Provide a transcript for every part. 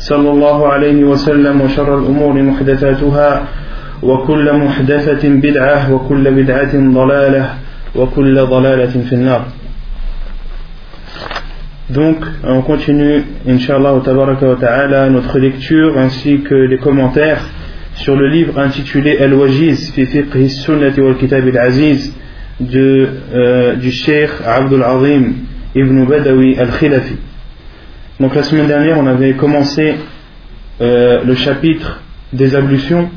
صلى الله عليه وسلم وشر الأمور محدثاتها وكل محدثة بدعة وكل بدعة ضلالة وكل ضلالة في النار Donc, on continue, Inch'Allah, wa ta'ala, notre lecture ainsi que les commentaires sur le livre intitulé Al-Wajiz fi fiqh sunnati wal kitab al-aziz de, euh, du Cheikh Abdul Azim ibn Badawi al-Khilafi. Donc la semaine dernière, on avait commencé euh, le chapitre des ablutions.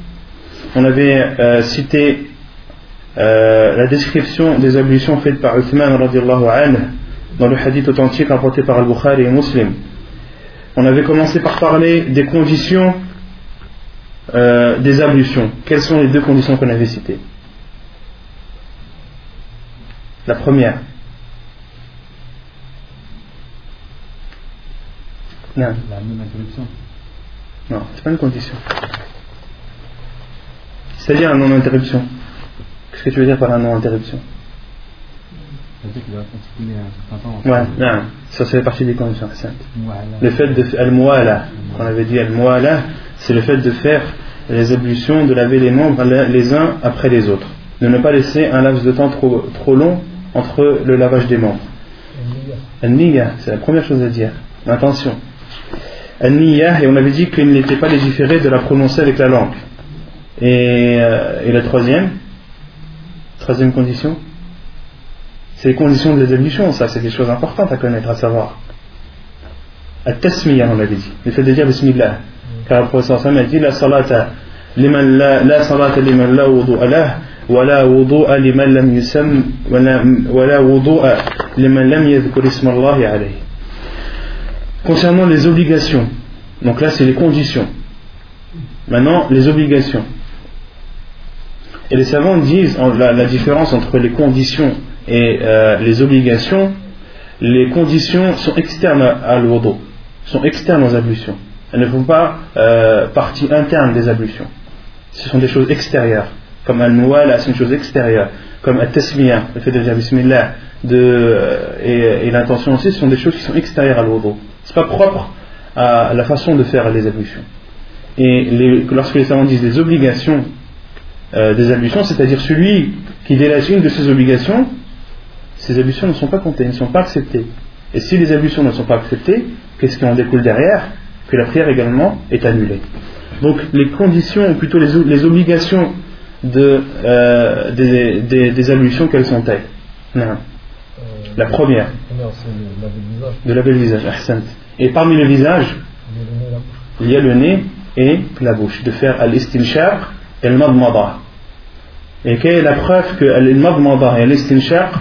On avait euh, cité euh, la description des ablutions faites par Uthman dans le hadith authentique rapporté par Al-Bukhari et Muslim. On avait commencé par parler des conditions des ablutions. Quelles sont les deux conditions qu'on avait citées? La première. Non. La non-interruption. Non, c'est pas une condition. C'est-à-dire un non-interruption. Qu'est-ce que tu veux dire par un non-interruption? C'est-à-dire qu'il doit continuer un certain temps. Ouais, non, ça fait partie des conditions. Voilà. Le fait de al-muala, qu'on avait dit al-muala, c'est le fait de faire les ablutions, de laver les membres les uns après les autres. De ne pas laisser un laps de temps trop, trop long entre le lavage des membres. Al-niyya, c'est la première chose à dire. Attention. Et on avait dit qu'il n'était pas légiféré de la prononcer avec la langue. Et, euh, et la troisième? Troisième condition? C'est les conditions des ablutions, ça, c'est des choses importantes à connaître, à savoir. Al-tasmiya, on avait dit. Le fait de dire Bismillah. Car le professeur Sam a dit La salata liman la, la salata liman la wudu'a lah, wa la wudu'a liman lam yusam, wa la, wudu'a liman lam yadhkur isma alayhi. Concernant les obligations, donc là c'est les conditions. Maintenant, les obligations. Et les savants disent en- la, la différence entre les conditions et euh, les obligations. Les conditions sont externes à l'wudu, sont externes aux ablutions. Elles ne font pas euh, partie interne des ablutions. Ce sont des choses extérieures. Comme al-muwala, c'est une chose extérieure. Comme al-tasmiya, le fait de dire bismillah, euh, et, et l'intention aussi, ce sont des choses qui sont extérieures à l'wudu. C'est pas propre à la façon de faire les ablutions. Et lorsque les savants disent les obligations euh, des ablutions, c'est-à-dire celui qui délaisse une de ces obligations, ces ablutions ne sont pas comptées, ne sont pas acceptées. Et si les ablutions ne sont pas acceptées, qu'est-ce qui en découle derrière Que la prière également est annulée. Donc les conditions, ou plutôt les, obligations euh, des, des, des ablutions, quelles sont-elles? La première, de laver le visage. Et parmi le visage, Il y a le nez, et la bouche, de faire al-istinshaq et le madmada. Et quelle est la preuve que al-madmada et al-istinshaq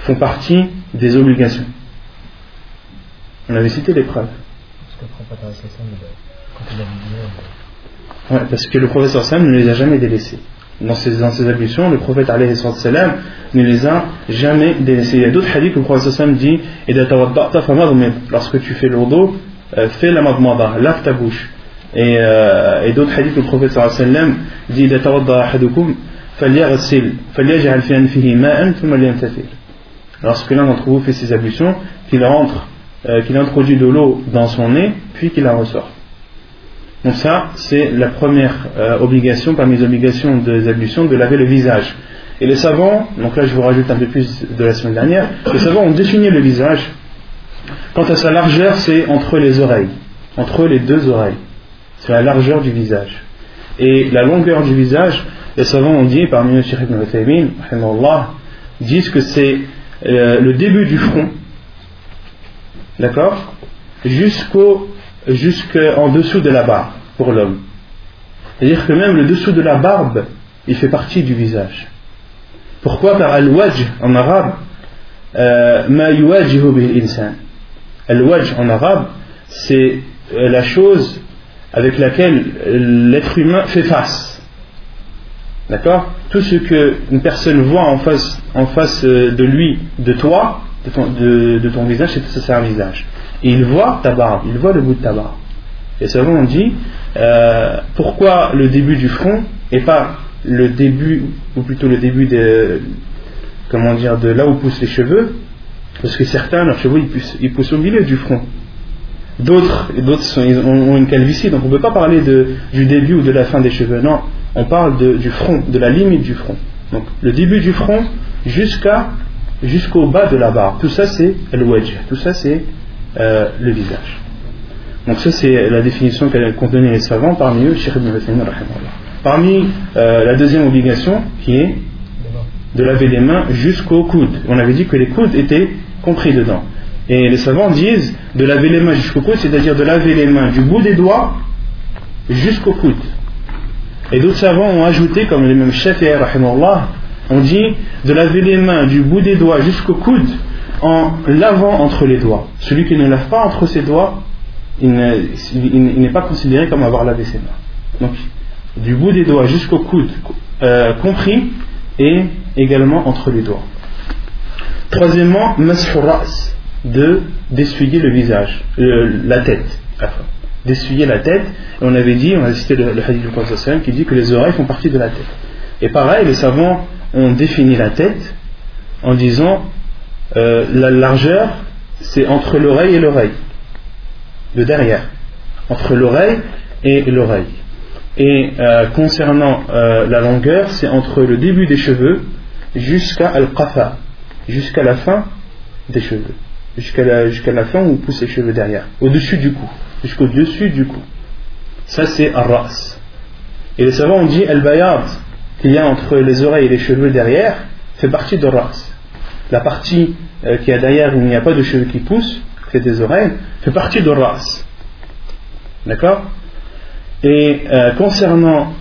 font partie des obligations? On avait cité les preuves. Ouais, parce que le professeur Sam ne les a jamais délaissés dans ces, dans ces ablutions, le prophète salam ne les a jamais délaissés. Il y a d'autres hadiths où le prophète sallam dit Et lorsque tu fais l'ordo, euh, fais la madmada, lave ta bouche. Et, euh, et d'autres hadiths où le prophète sallam dit Lorsque l'un d'entre vous fait ses ablutions, qu'il rentre, euh, qu'il introduit de l'eau dans son nez, puis qu'il la ressort. Donc ça, c'est la première euh, obligation parmi les obligations des ablutions de laver le visage. Et les savants, donc là je vous rajoute un peu plus de la semaine dernière, les savants ont défini le visage. Quant à sa largeur, c'est entre les oreilles, entre les deux oreilles. C'est la largeur du visage. Et la longueur du visage, les savants ont dit, parmi eux Cheikh Ibn Uthaymin, disent que c'est euh, le début du front, d'accord, jusqu'au jusqu'en dessous de la barbe pour l'homme. C'est-à-dire que même le dessous de la barbe, il fait partie du visage. Pourquoi? Car al-wajh en arabe, euh, ma insan. Al-wajh en arabe, c'est euh, la chose avec laquelle l'être humain fait face. D'accord? Tout ce qu'une personne voit en face, en face euh, de lui, de toi, de ton, de ton visage, c'est un visage. Il voit ta barbe, il voit le bout de ta barbe. Et ça on dit euh, pourquoi le début du front et pas le début, ou plutôt le début de, comment dire, de là où poussent les cheveux, parce que certains, leurs cheveux, ils poussent, ils poussent au milieu du front. D'autres, d'autres ont, une calvitie, donc on ne peut pas parler de, du début ou de la fin des cheveux. Non, on parle du front, de la limite du front. Donc le début du front jusqu'à jusqu'au bas de la barre. Tout ça c'est le wedge. Tout ça c'est euh, le visage. Donc ça c'est la définition qu'ont donnée les savants, parmi eux Cheikh Ibn Parmi euh, la deuxième obligation qui est de laver les mains jusqu'au coude. On avait dit que les coudes étaient compris dedans. Et les savants disent de laver les mains jusqu'au coude, c'est-à-dire de laver les mains du bout des doigts jusqu'au coude. Et d'autres savants ont ajouté, comme les mêmes chefs et on dit de laver les mains du bout des doigts jusqu'au coude en lavant entre les doigts. Celui qui ne lave pas entre ses doigts, il n'est pas considéré comme avoir lavé ses mains. Donc, du bout des doigts jusqu'au coude euh, compris et également entre les doigts. Troisièmement, ras, de d'essuyer le visage, la tête, d'essuyer la tête. On avait dit, on a cité le, hadith du Prophète qui dit que les oreilles font partie de la tête. Et pareil, les savants ont défini la tête en disant euh, la largeur, c'est entre l'oreille et l'oreille, de derrière, entre l'oreille et l'oreille. Et euh, concernant euh, la longueur, c'est entre le début des cheveux jusqu'à al-qafa, jusqu'à la fin des cheveux, jusqu'à la, fin où poussent les cheveux derrière, au-dessus du cou, jusqu'au-dessus du cou. Ça c'est ar-ras. Et les savants ont dit al-bayad, qu'il y a entre les oreilles et les cheveux derrière, fait partie de ras. La partie euh, qui est derrière où il n'y a pas de cheveux qui poussent, fait des oreilles, fait partie de ras. D'accord? Et euh, concernant,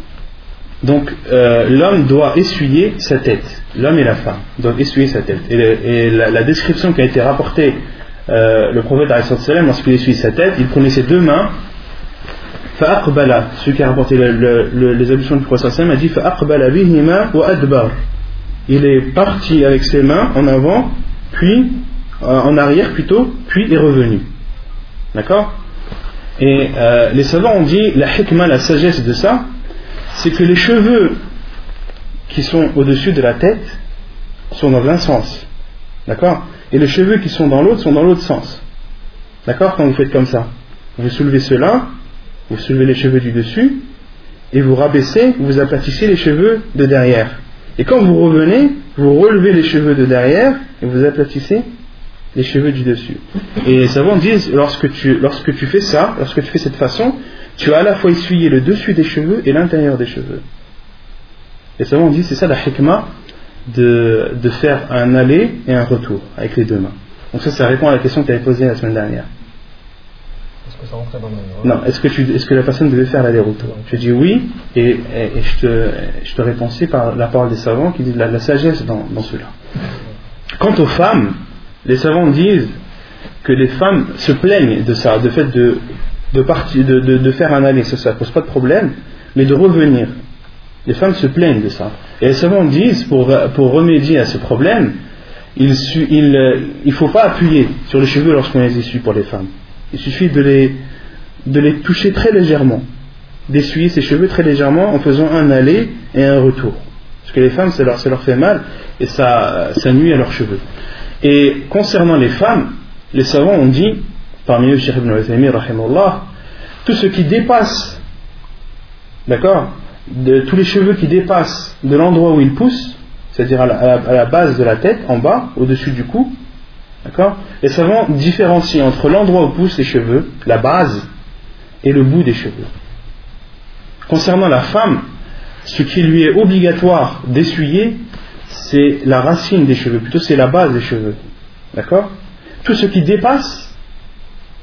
donc euh, l'homme doit essuyer sa tête, l'homme et la femme doivent essuyer sa tête. Et, la, description qui a été rapportée, le prophète lorsqu'il essuie sa tête, il prenait ses deux mains, fa'aqbala, celui qui a rapporté les ablutions du prophète a dit fa'aqbala bihima wa adbar. Il est parti avec ses mains en avant, puis en arrière plutôt, puis est revenu. D'accord? Et euh, les savants ont dit, la hikmah, la sagesse de ça, c'est que les cheveux qui sont au-dessus de la tête sont dans un sens. D'accord? Et les cheveux qui sont dans l'autre sont dans l'autre sens. D'accord? Quand vous faites comme ça, vous soulevez cela, vous soulevez les cheveux du dessus, et vous rabaissez, vous aplatissez les cheveux de derrière. Et quand vous revenez, vous relevez les cheveux de derrière et vous aplatissez les cheveux du dessus. Et les savants disent, lorsque tu, lorsque tu fais ça, lorsque tu fais cette façon, tu as à la fois essuyé le dessus des cheveux et l'intérieur des cheveux. Les savants disent, c'est ça la hikmah de, de faire un aller et un retour avec les deux mains. Donc ça, ça répond à la question que tu avais posée la semaine dernière. Est-ce que ça rentrait dans le Non, est-ce que, tu, est-ce que la personne devait faire l'aller-retour? Tu dis oui, et, et, je, te, je te par la parole des savants qui disent la, la sagesse dans, dans cela. Quant aux femmes, les savants disent que les femmes se plaignent de ça, de fait de, de, de, faire un aller, ça ne pose pas de problème, mais de revenir. Les femmes se plaignent de ça. Et les savants disent, pour, pour remédier à ce problème, il ne faut pas appuyer sur les cheveux lorsqu'on les essuie pour les femmes. Il suffit de les, toucher très légèrement, d'essuyer ses cheveux très légèrement en faisant un aller et un retour. Parce que les femmes, ça leur, fait mal et ça, ça nuit à leurs cheveux. Et concernant les femmes, les savants ont dit, parmi eux Cheikh ibn Uthaymi, tout ce qui dépasse, d'accord, tous les cheveux qui dépassent de l'endroit où ils poussent, c'est-à-dire à, la, base de la tête, en bas, au-dessus du cou, d'accord, les savants différencient entre l'endroit où poussent les cheveux, la base, et le bout des cheveux. Concernant la femme, ce qui lui est obligatoire d'essuyer, c'est la racine des cheveux, plutôt c'est la base des cheveux. D'accord? Tout ce qui dépasse,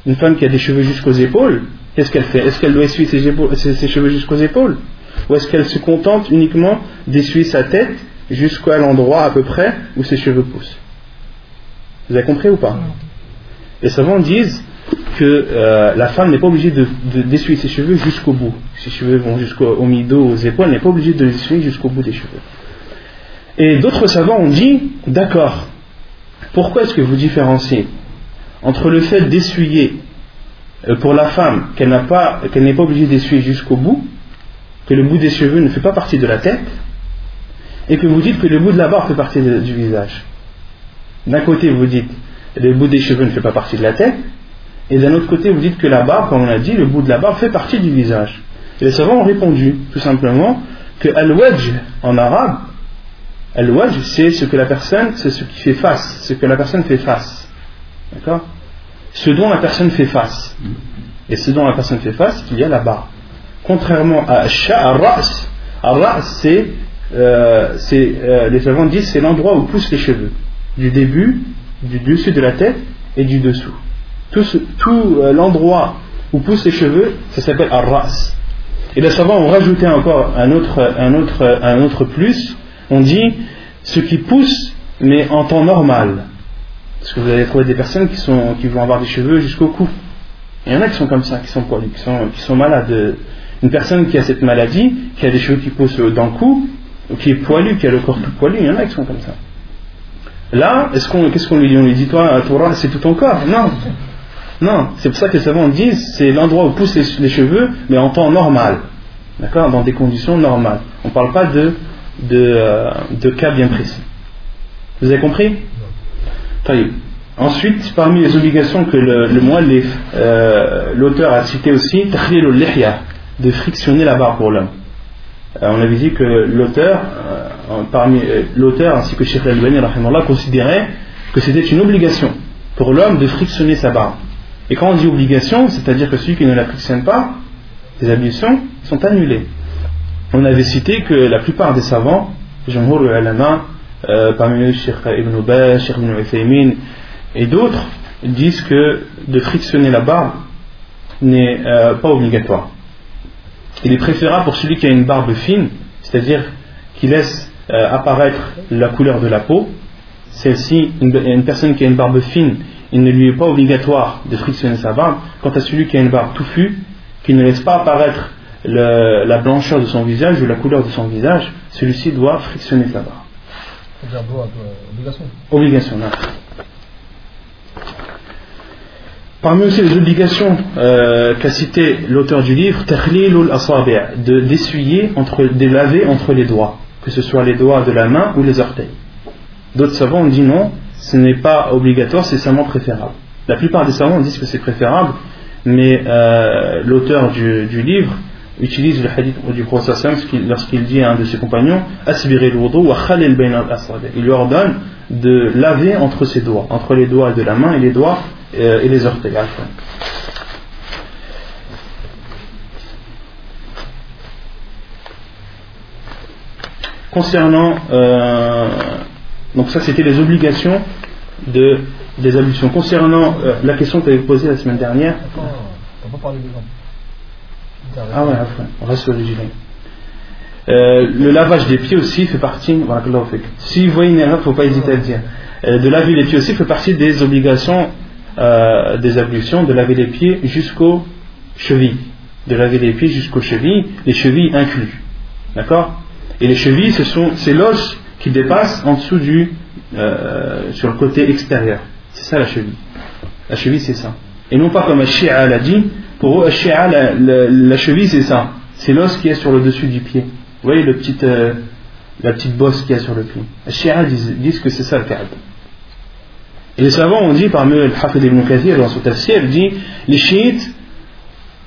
une femme qui a des cheveux jusqu'aux épaules, qu'est-ce qu'elle fait? Est-ce qu'elle doit essuyer ses, cheveux jusqu'aux épaules? Ou est-ce qu'elle se contente uniquement d'essuyer sa tête jusqu'à l'endroit à peu près où ses cheveux poussent? Vous avez compris ou pas Les savants disent que euh, la femme n'est pas obligée de- de- d'essuyer ses cheveux jusqu'au bout. Ses cheveux vont jusqu'au au mi-dos, aux épaules, elle n'est pas obligée de les essuyer jusqu'au bout des cheveux. Et d'autres savants ont dit, d'accord, pourquoi est-ce que vous différenciez entre le fait d'essuyer euh, pour la femme qu'elle n'a pas, n'est pas obligée d'essuyer jusqu'au bout, que le bout des cheveux ne fait pas partie de la tête, et que vous dites que le bout de la barbe fait partie du visage? D'un côté, vous dites le bout des cheveux ne fait pas partie de la tête, et d'un autre côté, vous dites que la barbe, comme on a dit, le bout de la barbe fait partie du visage. Et les savants ont répondu, tout simplement, que al-wajh en arabe, al-wajh c'est ce que la personne, c'est ce qui fait face, ce que la personne fait face. D'accord? Ce dont la personne fait face. Et ce dont la personne fait face, il y a la barbe. Contrairement à sha, ar-ra's, ar-ra's c'est, euh, c'est, euh, les savants disent, c'est l'endroit où poussent les cheveux. Du début, du dessus de la tête et du dessous. Tout, euh, l'endroit où poussent les cheveux, ça s'appelle ar-ra's. Et les savants ont rajouté encore un autre, plus. On dit ce qui pousse, mais en temps normal. Parce que vous allez trouver des personnes qui, sont, qui vont avoir des cheveux jusqu'au cou. Il y en a qui sont comme ça, qui sont poilus, qui sont, qui sont malades. Une personne qui a cette maladie, qui a des cheveux qui poussent dans le cou, ou qui est poilu, qui a le corps tout poilu, il y en a qui sont comme ça. Là, est-ce qu'on, qu'est-ce qu'on lui dit? On lui dit, toi, Torah, c'est tout ton corps Non. Non, c'est pour ça que les savants disent, c'est l'endroit où poussent les, cheveux, mais en temps normal. D'accord? Dans des conditions normales. On ne parle pas euh, de cas bien précis. Vous avez compris? Taïb. Ensuite, parmi les obligations que le, le euh, l'auteur a cité aussi, de frictionner la barbe pour l'homme. Euh, on avait dit que l'auteur, euh, parmi euh, l'auteur ainsi que Sheikh rahimallah, considérait que c'était une obligation pour l'homme de frictionner sa barbe. Et quand on dit obligation, c'est-à-dire que celui qui ne la frictionne pas, les ablutions sont annulées. On avait cité que la plupart des savants, Jumhur al-Ulama, euh, parmi eux Sheikh Ibn Ubay, Sheikh Ibn Uthaymin et d'autres, disent que de frictionner la barbe n'est pas obligatoire. Il est préférable pour celui qui a une barbe fine, c'est-à-dire qui laisse euh, apparaître la couleur de la peau. Celle-ci, une, une personne qui a une barbe fine, il ne lui est pas obligatoire de frictionner sa barbe. Quant à celui qui a une barbe touffue, qui ne laisse pas apparaître le- la blancheur de son visage ou la couleur de son visage, celui-ci doit frictionner sa barbe. Doit, obligation. Obligation. non. Parmi aussi les obligations euh, qu'a cité l'auteur du livre, de d'essuyer entre, de laver entre les doigts, que ce soit les doigts de la main ou les orteils. D'autres savants ont dit non, ce n'est pas obligatoire, c'est seulement préférable. La plupart des savants disent que c'est préférable, mais euh, l'auteur du, livre utilise le hadith du prophète lorsqu'il- dit à un de ses compagnons. Il lui ordonne de laver entre ses doigts, entre les doigts de la main et les doigts et les orteils. Concernant, euh, donc ça c'était les obligations de, des ablutions. Concernant euh, la question que tu avais posée la semaine dernière, Attends, on va pas parler des jambes. ah ouais, Afwan, on reste sur le gilet. Euh, le lavage des pieds aussi fait partie. Si vous voyez une erreur, il ne faut pas hésiter à le dire. Euh, de laver les pieds aussi fait partie des obligations euh, des ablutions, de laver les pieds jusqu'aux chevilles. De laver les pieds jusqu'aux chevilles, les chevilles inclus. D'accord? Et les chevilles, ce sont, c'est l'os qui dépasse en dessous du. euh, sur le côté extérieur. C'est ça la cheville. La cheville, c'est ça. Et non pas comme un Shia l'a dit, pour eux, Shia, la, la- cheville, c'est ça. C'est l'os qui est sur le dessus du pied. Vous voyez le petit, euh, la petite bosse qu'il y a sur le pied. Les Shia disent, disent que c'est ça le Kaab. Les savants ont dit, parmi eux, Hafid ibn Kathir, dans son tafsir, il dit les chiites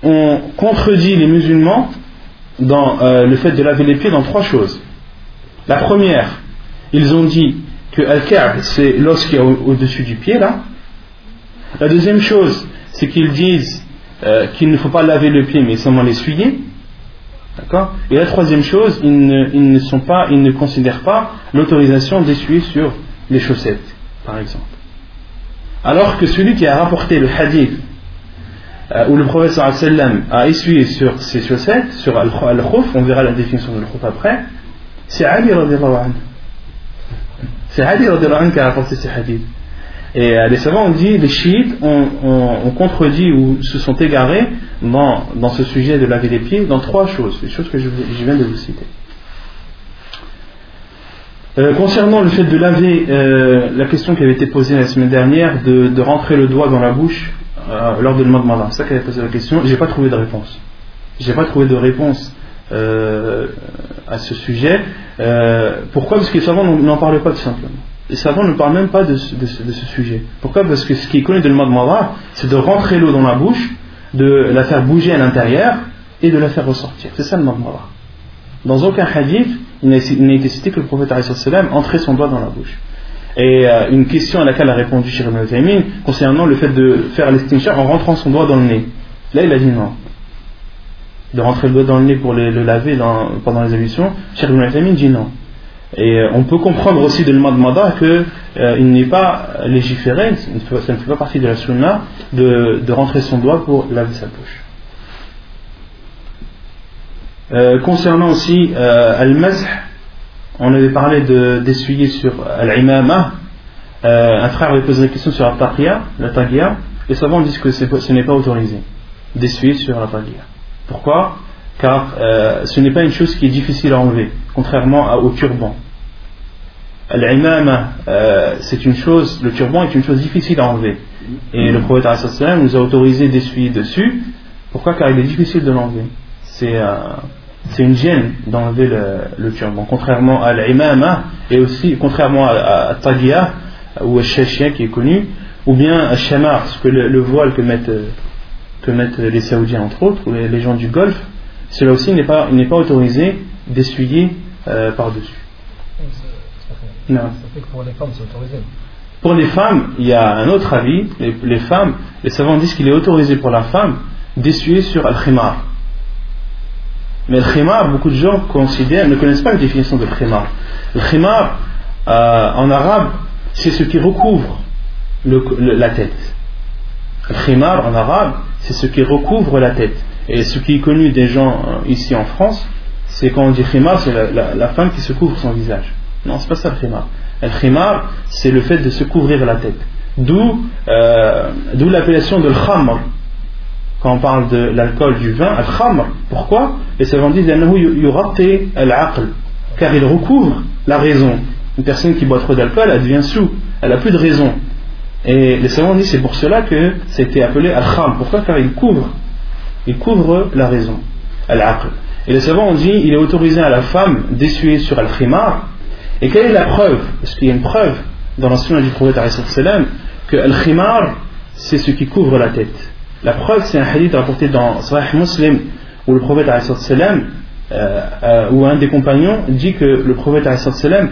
ont contredit les musulmans dans euh, le fait de laver les pieds dans trois choses. La première, ils ont dit que Al-Ka'b, c'est l'os qui est au- au-dessus du pied, là. La deuxième chose, c'est qu'ils disent euh, qu'il ne faut pas laver le pied, mais seulement l'essuyer. D'accord? Et la troisième chose, ils ne sont pas, ils ne considèrent pas l'autorisation d'essuyer sur les chaussettes, par exemple. Alors que celui qui a rapporté le hadith euh, où le professeur a essuyé sur ses chaussettes, sur al-khuf, on verra la définition de al-khuf après, c'est Ali anhu. C'est Ali anhu qui a rapporté ce hadith. Et euh, les savants ont dit, les chiites ont, ont- ont contredit ou se sont égarés dans, dans ce sujet de laver les pieds dans trois choses, les choses que je viens de vous citer. Euh, concernant le fait de laver, euh, la question qui avait été posée la semaine dernière, de, rentrer le doigt dans la bouche euh, lors de le Madmada, c'est ça qui avait posé la question, j'ai pas trouvé de réponse. J'ai pas trouvé de réponse à ce sujet. Pourquoi? Parce que les savants n'en parlaient pas tout simplement. Les savants ne parlent même pas de ce, sujet. Pourquoi? Parce que ce qui est connu de le Madmada, c'est de rentrer l'eau dans la bouche, de la faire bouger à l'intérieur et de la faire ressortir. C'est ça le Madmada. Dans aucun hadith, il été cité que le prophète entrait son doigt dans la bouche. Et euh, une question à laquelle a répondu Shir ibn Uthaymin concernant le fait de faire l'estinchar en rentrant son doigt dans le nez. Là, il a dit non. De rentrer le doigt dans le nez pour le, laver pendant les ablutions, Shir ibn Uthaymin dit non. Et euh, on peut comprendre aussi de l'Madmada qu'il il n'est pas légiféré, ça ne fait- ça ne fait pas partie de la sunna, de, de rentrer son doigt pour laver sa bouche. Euh, concernant aussi euh, al-mazh, on avait parlé de- d'essuyer sur al-imama. Euh, un frère avait posé la question sur la taqiyya, la taqiyya. Les savants disent que ce n'est pas autorisé d'essuyer sur la taqiyya. Pourquoi? Car euh, ce n'est pas une chose qui est difficile à enlever, contrairement au turban. Al-imama, euh, c'est une chose, le turban est une chose difficile à enlever. Et le prophète nous a autorisé d'essuyer dessus. Pourquoi? Car il est difficile de l'enlever. C'est euh, c'est une gêne d'enlever le, le turban, contrairement à l'imama et aussi contrairement à, à, à Tagia ou à Shashia qui est connu, ou bien à Shamar, ce que le, le voile que mettent, euh, que mettent les Saoudiens entre autres, ou les, les gens du Golfe, cela aussi n'est pas, il n'est pas autorisé d'essuyer euh, par-dessus. Non. Ça fait que pour les femmes, c'est autorisé. Pour les femmes, il y a un autre avis. Les, les femmes, les savants disent qu'il est autorisé pour la femme d'essuyer sur al-khimar. Mais le khimar, beaucoup de gens considèrent, ne connaissent pas la définition de khimar. Le khimar, euh, en arabe, c'est ce qui recouvre la tête. Le khimar, en arabe, c'est ce qui recouvre la tête. Et ce qui est connu des gens euh, ici en France, c'est quand on dit khimar, c'est la, femme qui se couvre son visage. Non, c'est pas ça le khimar. Le khimar, c'est le fait de se couvrir la tête. D'où euh, l'appellation de khamr quand on parle de l'alcool, du vin, al-khamr. Pourquoi? Et c'est on dit al-aql, car il recouvre la raison. Une personne qui boit trop d'alcool, elle devient sous, elle n'a plus de raison. Et les savants disent c'est pour cela que c'était appelé al-khamr. Pourquoi? Car il couvre, il couvre la raison, al-aql. Et les savants ont dit il est autorisé à la femme d'essuyer sur al-khimar. Et quelle est la preuve? Parce qu'il y a une preuve dans l'enseignement du prophète que al-khimar, c'est ce qui couvre la tête. La preuve c'est un hadith rapporté dans Sahih Muslim où le prophète euh, euh, où un des compagnons dit que le prophète salam.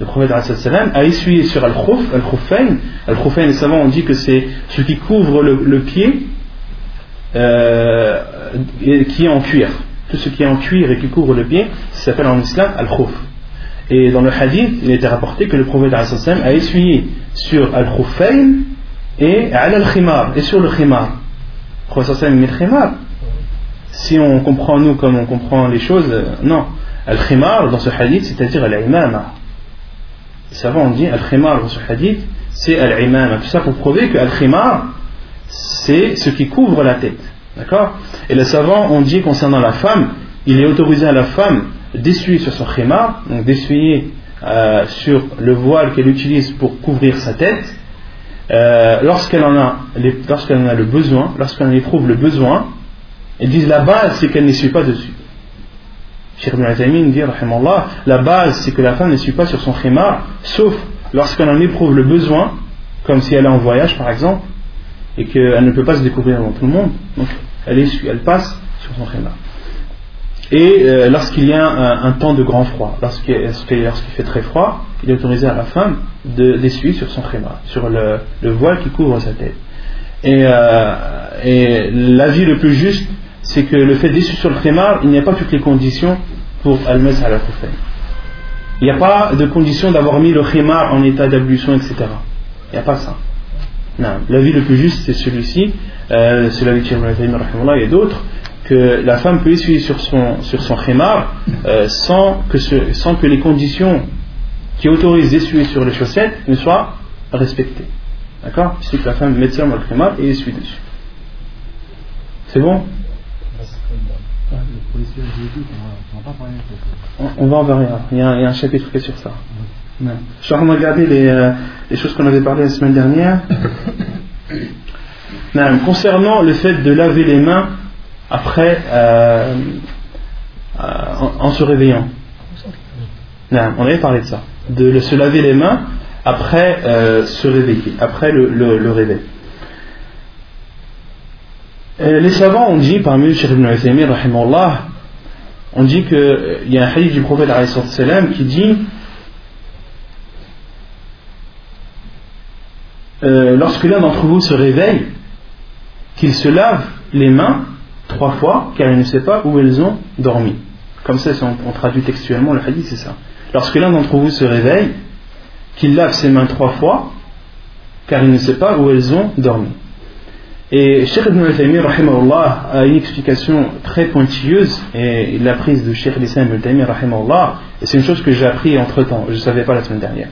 Le prophète a essuyé sur al-khuf, al-khuffayn. Al-khuffayn, les savants ont dit que c'est ce qui couvre le, pied euh, et qui est en cuir. Tout ce qui est en cuir et qui couvre le pied, s'appelle en islam al-khuf. Et dans le hadith, il était rapporté que le prophète a essuyé sur al-khuffayn et al-khimar, et sur le khimar. Le prophète met le khimar. Si on comprend nous comme on comprend les choses, euh, non. Al-khimar dans ce hadith, c'est-à-dire al-imama. Les savants ont dit al-khimar dans ce hadith, c'est al-imama. Tout ça pour prouver que al-khimar, c'est ce qui couvre la tête. D'accord? Et les savants ont dit concernant la femme, il est autorisé à la femme d'essuyer sur son khimar, donc d'essuyer euh, sur le voile qu'elle utilise pour couvrir sa tête, euh, lorsqu'elle en, a en a le besoin, lorsqu'elle en éprouve le besoin, ils disent la base c'est qu'elle n'essuie pas dessus. Cheikh Ibn Uthaymin dit, la base c'est que la femme n'essuie pas sur son khimar, sauf lorsqu'elle en éprouve le besoin, comme si elle est en voyage par exemple, et qu'elle ne peut pas se découvrir devant tout le monde, donc elle, elle passe sur son khimar. Et euh, lorsqu'il y a un, temps de grand froid, lorsqu'il fait très froid, il est autorisé à la femme de- d'essuyer sur son khimar, sur le, le voile qui couvre sa tête. Et, euh, et l'avis le plus juste, c'est que le fait d'essuyer sur le khimar, il n'y a pas toutes les conditions pour al-mas à la Il n'y a pas de condition d'avoir mis le khimar en état d'ablution, etc. Il n'y a pas ça. Non. L'avis le plus juste, c'est celui-ci, euh, c'est l'avis de Cheikh et d'autres, que la femme peut essuyer sur son, sur son khimar euh, sans, que ce- sans que les conditions qui autorisent d'essuyer sur les chaussettes ne soient respectées. D'accord? Suffit que la femme mette seulement le khimar et essuie dessus. C'est bon? On va- ça. en voir rien. Il y, a, il y a un chapitre qui est sur ça. Je suis en train de regarder les, euh, les choses qu'on avait parlé la semaine dernière. Non, concernant le fait de laver les mains après euh, euh, en, se réveillant. Non, on avait parlé de ça. De se laver les mains après euh, se réveiller, après le, réveil. Les savants ont dit, parmi eux, Cheikh Ibn rahimahullah, on dit qu'il y a un hadith du prophète qui dit lorsque l'un d'entre vous se réveille, qu'il se lave les mains trois fois, car il ne sait pas où elles ont dormi. Comme ça, on, on traduit textuellement le hadith, c'est ça. Lorsque l'un d'entre vous se réveille, qu'il lave ses mains trois fois, car il ne sait pas où elles ont dormi. Et Cheikh Ibn rahimahullah, a une explication très pointilleuse, et l'a prise de Cheikh Ibn rahimahullah, et c'est une chose que j'ai appris entre temps, je ne savais pas la semaine dernière.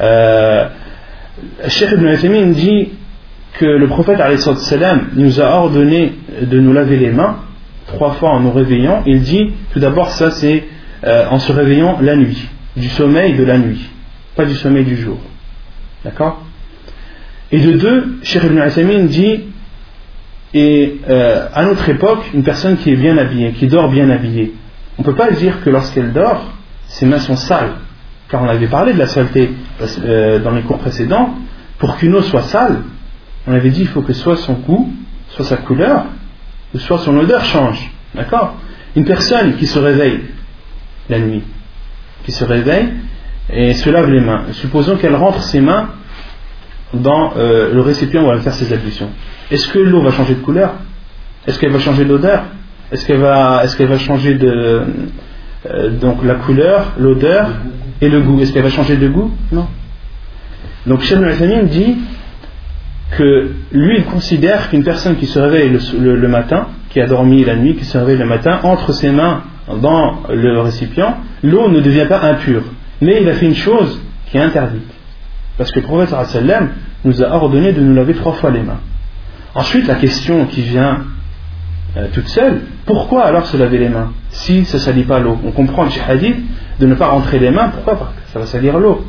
Euh, Cheikh Ibn Uthaymin dit que le prophète salam nous a ordonné de nous laver les mains trois fois en nous réveillant. Il dit tout d'abord ça c'est euh, en se réveillant la nuit, du sommeil de la nuit, pas du sommeil du jour. D'accord? Et de deux, Cheikh Ibn Uthaymin dit et euh, à notre époque, une personne qui est bien habillée, qui dort bien habillée, on ne peut pas dire que lorsqu'elle dort, ses mains sont sales. Car on avait parlé de la saleté euh, dans les cours précédents. Pour qu'une eau soit sale, on avait dit qu'il faut que soit son goût, soit sa couleur, ou soit son odeur change. D'accord? Une personne qui se réveille la nuit, qui se réveille et se lave les mains, supposons qu'elle rentre ses mains dans euh, le récipient où elle va faire ses ablutions. Est-ce que l'eau va changer de couleur? Est-ce qu'elle va changer d'odeur? Est-ce qu'elle va, est qu'elle va changer de euh, donc la couleur, l'odeur et le goût? Est-ce qu'elle va changer de goût? Non. Donc Cheikh Ibn dit que lui il considère qu'une personne qui se réveille le, matin, qui a dormi la nuit, qui se réveille le matin, entre ses mains dans le récipient, l'eau ne devient pas impure. Mais il a fait une chose qui est interdite. Parce que le prophète nous a ordonné de nous laver trois fois les mains. Ensuite, la question qui vient euh, toute seule, pourquoi alors se laver les mains si ça ne salit pas l'eau? On comprend le de ne pas rentrer les mains, pourquoi? Parce que ça va salir l'eau.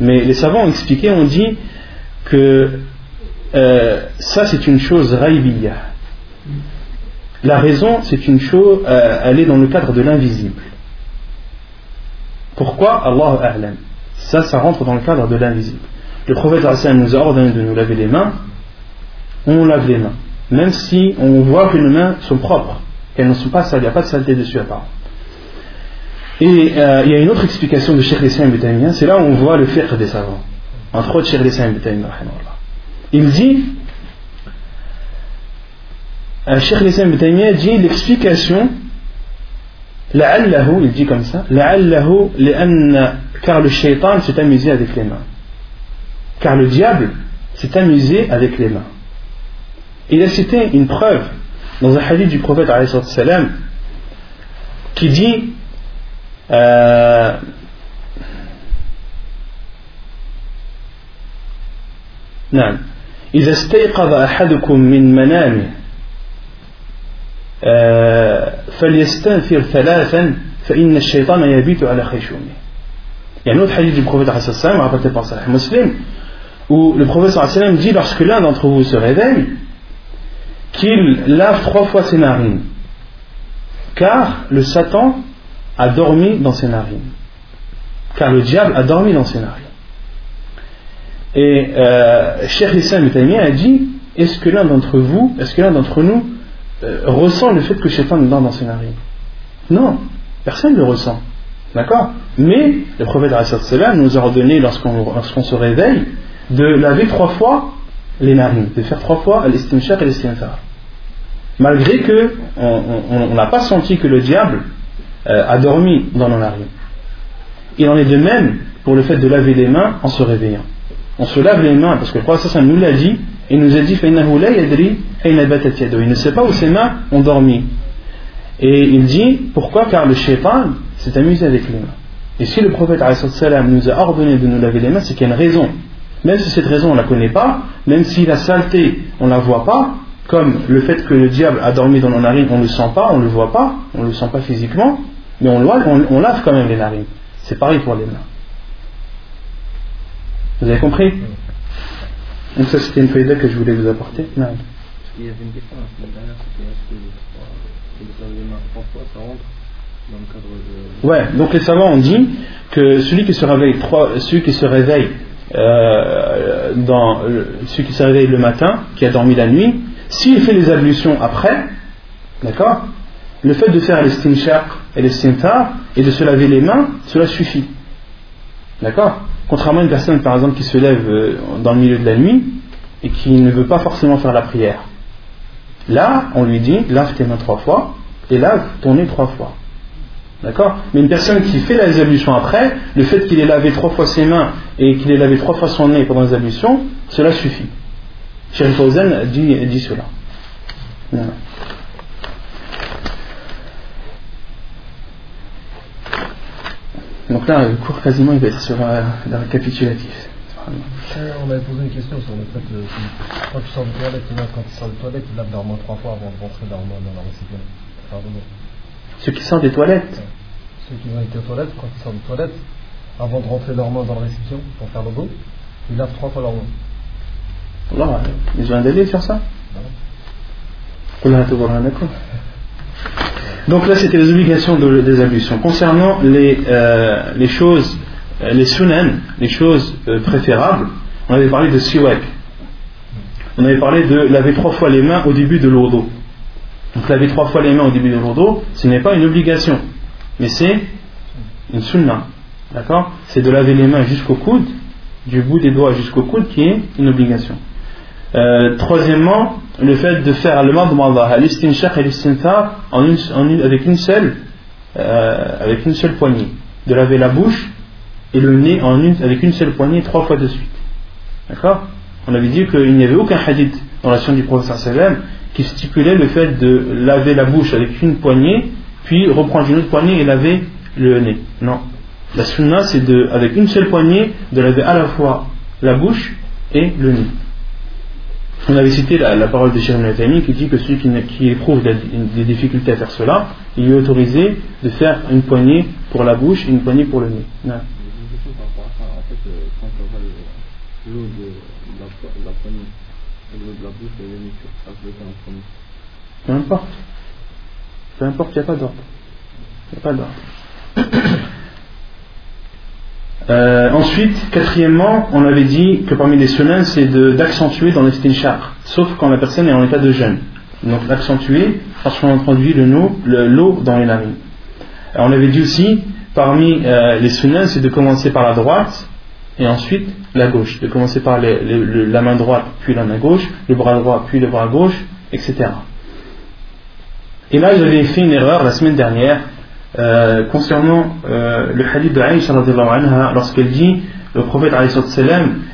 Mais les savants ont expliqué, ont dit que euh, ça c'est une chose raïbiya. La raison, c'est une chose, euh, elle est dans le cadre de l'invisible. Pourquoi? Allah A'lam Ça, ça rentre dans le cadre de l'invisible. Le prophète nous a ordonné de nous laver les mains, on lave les mains. Même si on voit que nos mains sont propres, qu'elles ne sont pas sales, il n'y a pas de saleté dessus apparemment. Et euh, il y a une autre explication de Cheikh ibn c'est là où on voit le fiqh des savants. Entre autres, Cheikh ibn il dit, un Cheikh l'Islam dit l'explication, il dit comme ça, car le shaitan s'est amusé avec les mains. Car le diable s'est amusé avec les mains. Il a cité une preuve dans un hadith du prophète qui dit euh, non. إذا استيقظ أحدكم من منامه فليستنفر ثلاثا فإن الشيطان يبيت على خيشومه Il y a un autre hadith du prophète rapporté par Sahih Muslim où le prophète dit lorsque l'un d'entre vous se réveille qu'il lave trois fois ses narines car le Satan a dormi dans ses narines car le diable a dormi dans ses narines et euh, Cheikh Islam a dit est-ce que l'un d'entre vous est-ce que l'un d'entre nous euh, ressent le fait que Shaitan dort dans ses narines non, personne ne le ressent d'accord? Mais le prophète nous a ordonné lorsqu'on se réveille de laver trois fois les narines, de faire trois fois l'istinshaq et l'istinthar. Malgré que on n'a pas senti que le diable euh, a dormi dans nos narines. Il en est de même pour le fait de laver les mains en se réveillant. On se lave les mains parce que le prophète nous l'a dit, il nous a dit il ne sait pas où ses mains ont dormi. Et il dit pourquoi? Car le shaitan s'est amusé avec les mains. Et si le prophète nous a ordonné de nous laver les mains, c'est qu'il y a une raison. Même si cette raison on ne la connaît pas, même si la saleté on ne la voit pas, comme le fait que le diable a dormi dans nos narines, on ne le sent pas, on ne le voit pas, on ne le sent pas physiquement, mais on, on, lave quand même les narines. C'est pareil pour les mains. Vous avez compris Donc ça c'était une feuille que je voulais vous apporter. Non. Il y avait une question la semaine dernière, c'était est-ce que les mains trois fois, ça rentre dans le cadre de... Ouais, donc les savants ont dit que celui qui se réveille, trois, celui qui se réveille euh, dans celui qui se réveille le matin, qui a dormi la nuit, s'il fait les ablutions après, d'accord, le fait de faire l'estinshaq et l'estintar et de se laver les mains, cela suffit. D'accord? Contrairement à une personne, par exemple, qui se lève euh, dans le milieu de la nuit et qui ne veut pas forcément faire la prière. Là, on lui dit, lave tes mains trois fois et lave ton nez trois fois. D'accord? Mais une personne qui fait les ablutions après, le fait qu'il ait lavé trois fois ses mains et qu'il ait lavé trois fois son nez pendant les ablutions, cela suffit. Cheikh dit cela. Donc là, le cours quasiment il va être sur euh, le récapitulatif. On avait posé une question sur le fait que quand tu sors de toilette, quand tu sors de toilette, tu laves normalement trois fois avant de rentrer dans la récipient. Ceux qui sortent des toilettes Ceux qui ont été aux toilettes, quand ils sortent des toilettes, avant de rentrer leurs mains dans la réception pour faire le beau, ils lavent trois fois leurs mains. Allah, ils ont un délai sur ça Donc là, c'était les obligations de, des ablutions. Concernant les, euh, choses, euh, les sunan, les choses euh, préférables, on avait parlé de siwak. On avait parlé de laver trois fois les mains au début de l'eau donc laver trois fois les mains au début de l'eau ce n'est pas une obligation, mais c'est une sunna. D'accord? C'est de laver les mains jusqu'au coude, du bout des doigts jusqu'au coude, qui est une obligation. Euh, troisièmement, le fait de faire le madmada, l'istinshaq et l'istinthar avec une seule euh, avec une seule poignée. De laver la bouche et le nez en une, avec une seule poignée trois fois de suite. D'accord? On avait dit qu'il n'y avait aucun hadith dans la science du professeur qui stipulait le fait de laver la bouche avec une poignée, puis reprendre une autre poignée et laver le nez. Non. La sunna, c'est avec une seule poignée, de laver à la fois la bouche et le nez. On avait cité la, parole de Cheikh qui dit que celui qui, éprouve des, difficultés à faire cela, il est autorisé de faire une poignée pour la bouche et une poignée pour le nez. Non. bouche Peu importe. Peu importe, il n'y a pas d'ordre. Il n'y a pas d'ordre. Euh, ensuite, quatrièmement, on avait dit que parmi les semaines, c'est d'accentuer dans l'estinchar, sauf quand la personne est en état de jeûne. Donc d'accentuer lorsqu'on introduit l'eau le, dans les narines. on avait dit aussi, parmi euh, les sunnahs, c'est de commencer par la droite et ensuite la gauche, de commencer par la main droite puis la main gauche, le bras droit puis le bras gauche, etc. Et là j'avais fait une erreur la semaine dernière euh, concernant euh, le hadith de Aïcha lorsqu'elle dit le prophète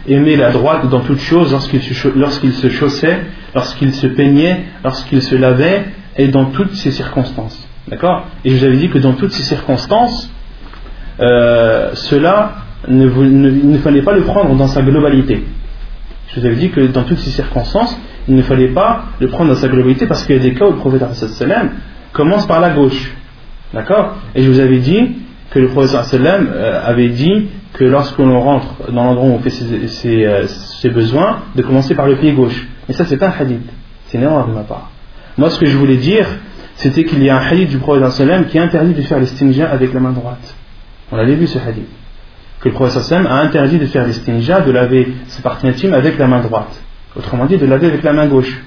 aimait la droite dans toutes choses lorsqu'il se, chaussait, lorsqu'il se peignait, lorsqu'il se lavait et dans toutes ces circonstances. D'accord? Et je vous avais dit que dans toutes ces circonstances, euh, cela ne, ne fallait pas le prendre dans sa globalité. Je vous avais dit que dans toutes ces circonstances, il ne fallait pas le prendre dans sa globalité parce qu'il y a des cas où le prophète commence par la gauche. D'accord Et je vous avais dit que le prophète euh, avait dit que lorsque l'on rentre dans l'endroit où on fait ses, euh, ses, besoins, de commencer par le pied gauche. Mais ça, c'est pas un hadith. C'est une erreur de ma part. Moi, ce que je voulais dire, c'était qu'il y a un hadith du prophète qui interdit de faire l'estinja avec la main droite. On avait vu ce hadith que le professeur Sam a interdit de faire l'estinja, de laver ses parties intimes avec la main droite. Autrement dit, de laver avec la main gauche.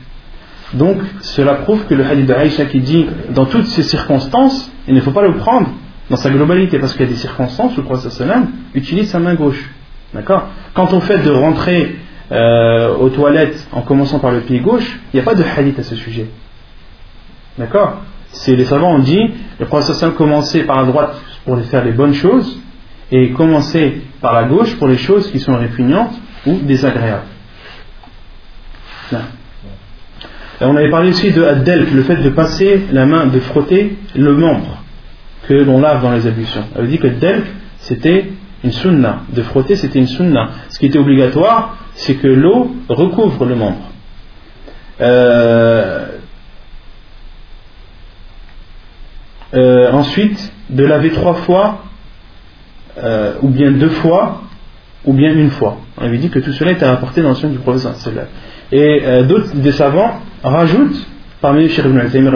Donc, cela prouve que le hadith de qui dit dans toutes ces circonstances, il ne faut pas le prendre dans sa globalité, parce qu'il y a des circonstances où le Sam utilise sa main gauche. D'accord? Quant au fait de rentrer euh, aux toilettes en commençant par le pied gauche, il n'y a pas de hadith à ce sujet. D'accord? Les savants ont dit, le prophète commençait par la droite pour faire les bonnes choses et commencer par la gauche pour les choses qui sont répugnantes ou désagréables. On avait parlé aussi de Addelk, le fait de passer la main, de frotter le membre que l'on lave dans les ablutions. Elle dit que Delk, c'était une sunna. De frotter, c'était une sunna. Ce qui était obligatoire, c'est que l'eau recouvre le membre. Euh, euh, ensuite, de laver trois fois, euh, ou bien deux fois, ou bien une fois. On avait dit que tout cela était apporté dans le sens du prophète. Et d'autres des savants rajoutent, parmi les Cheikh ibn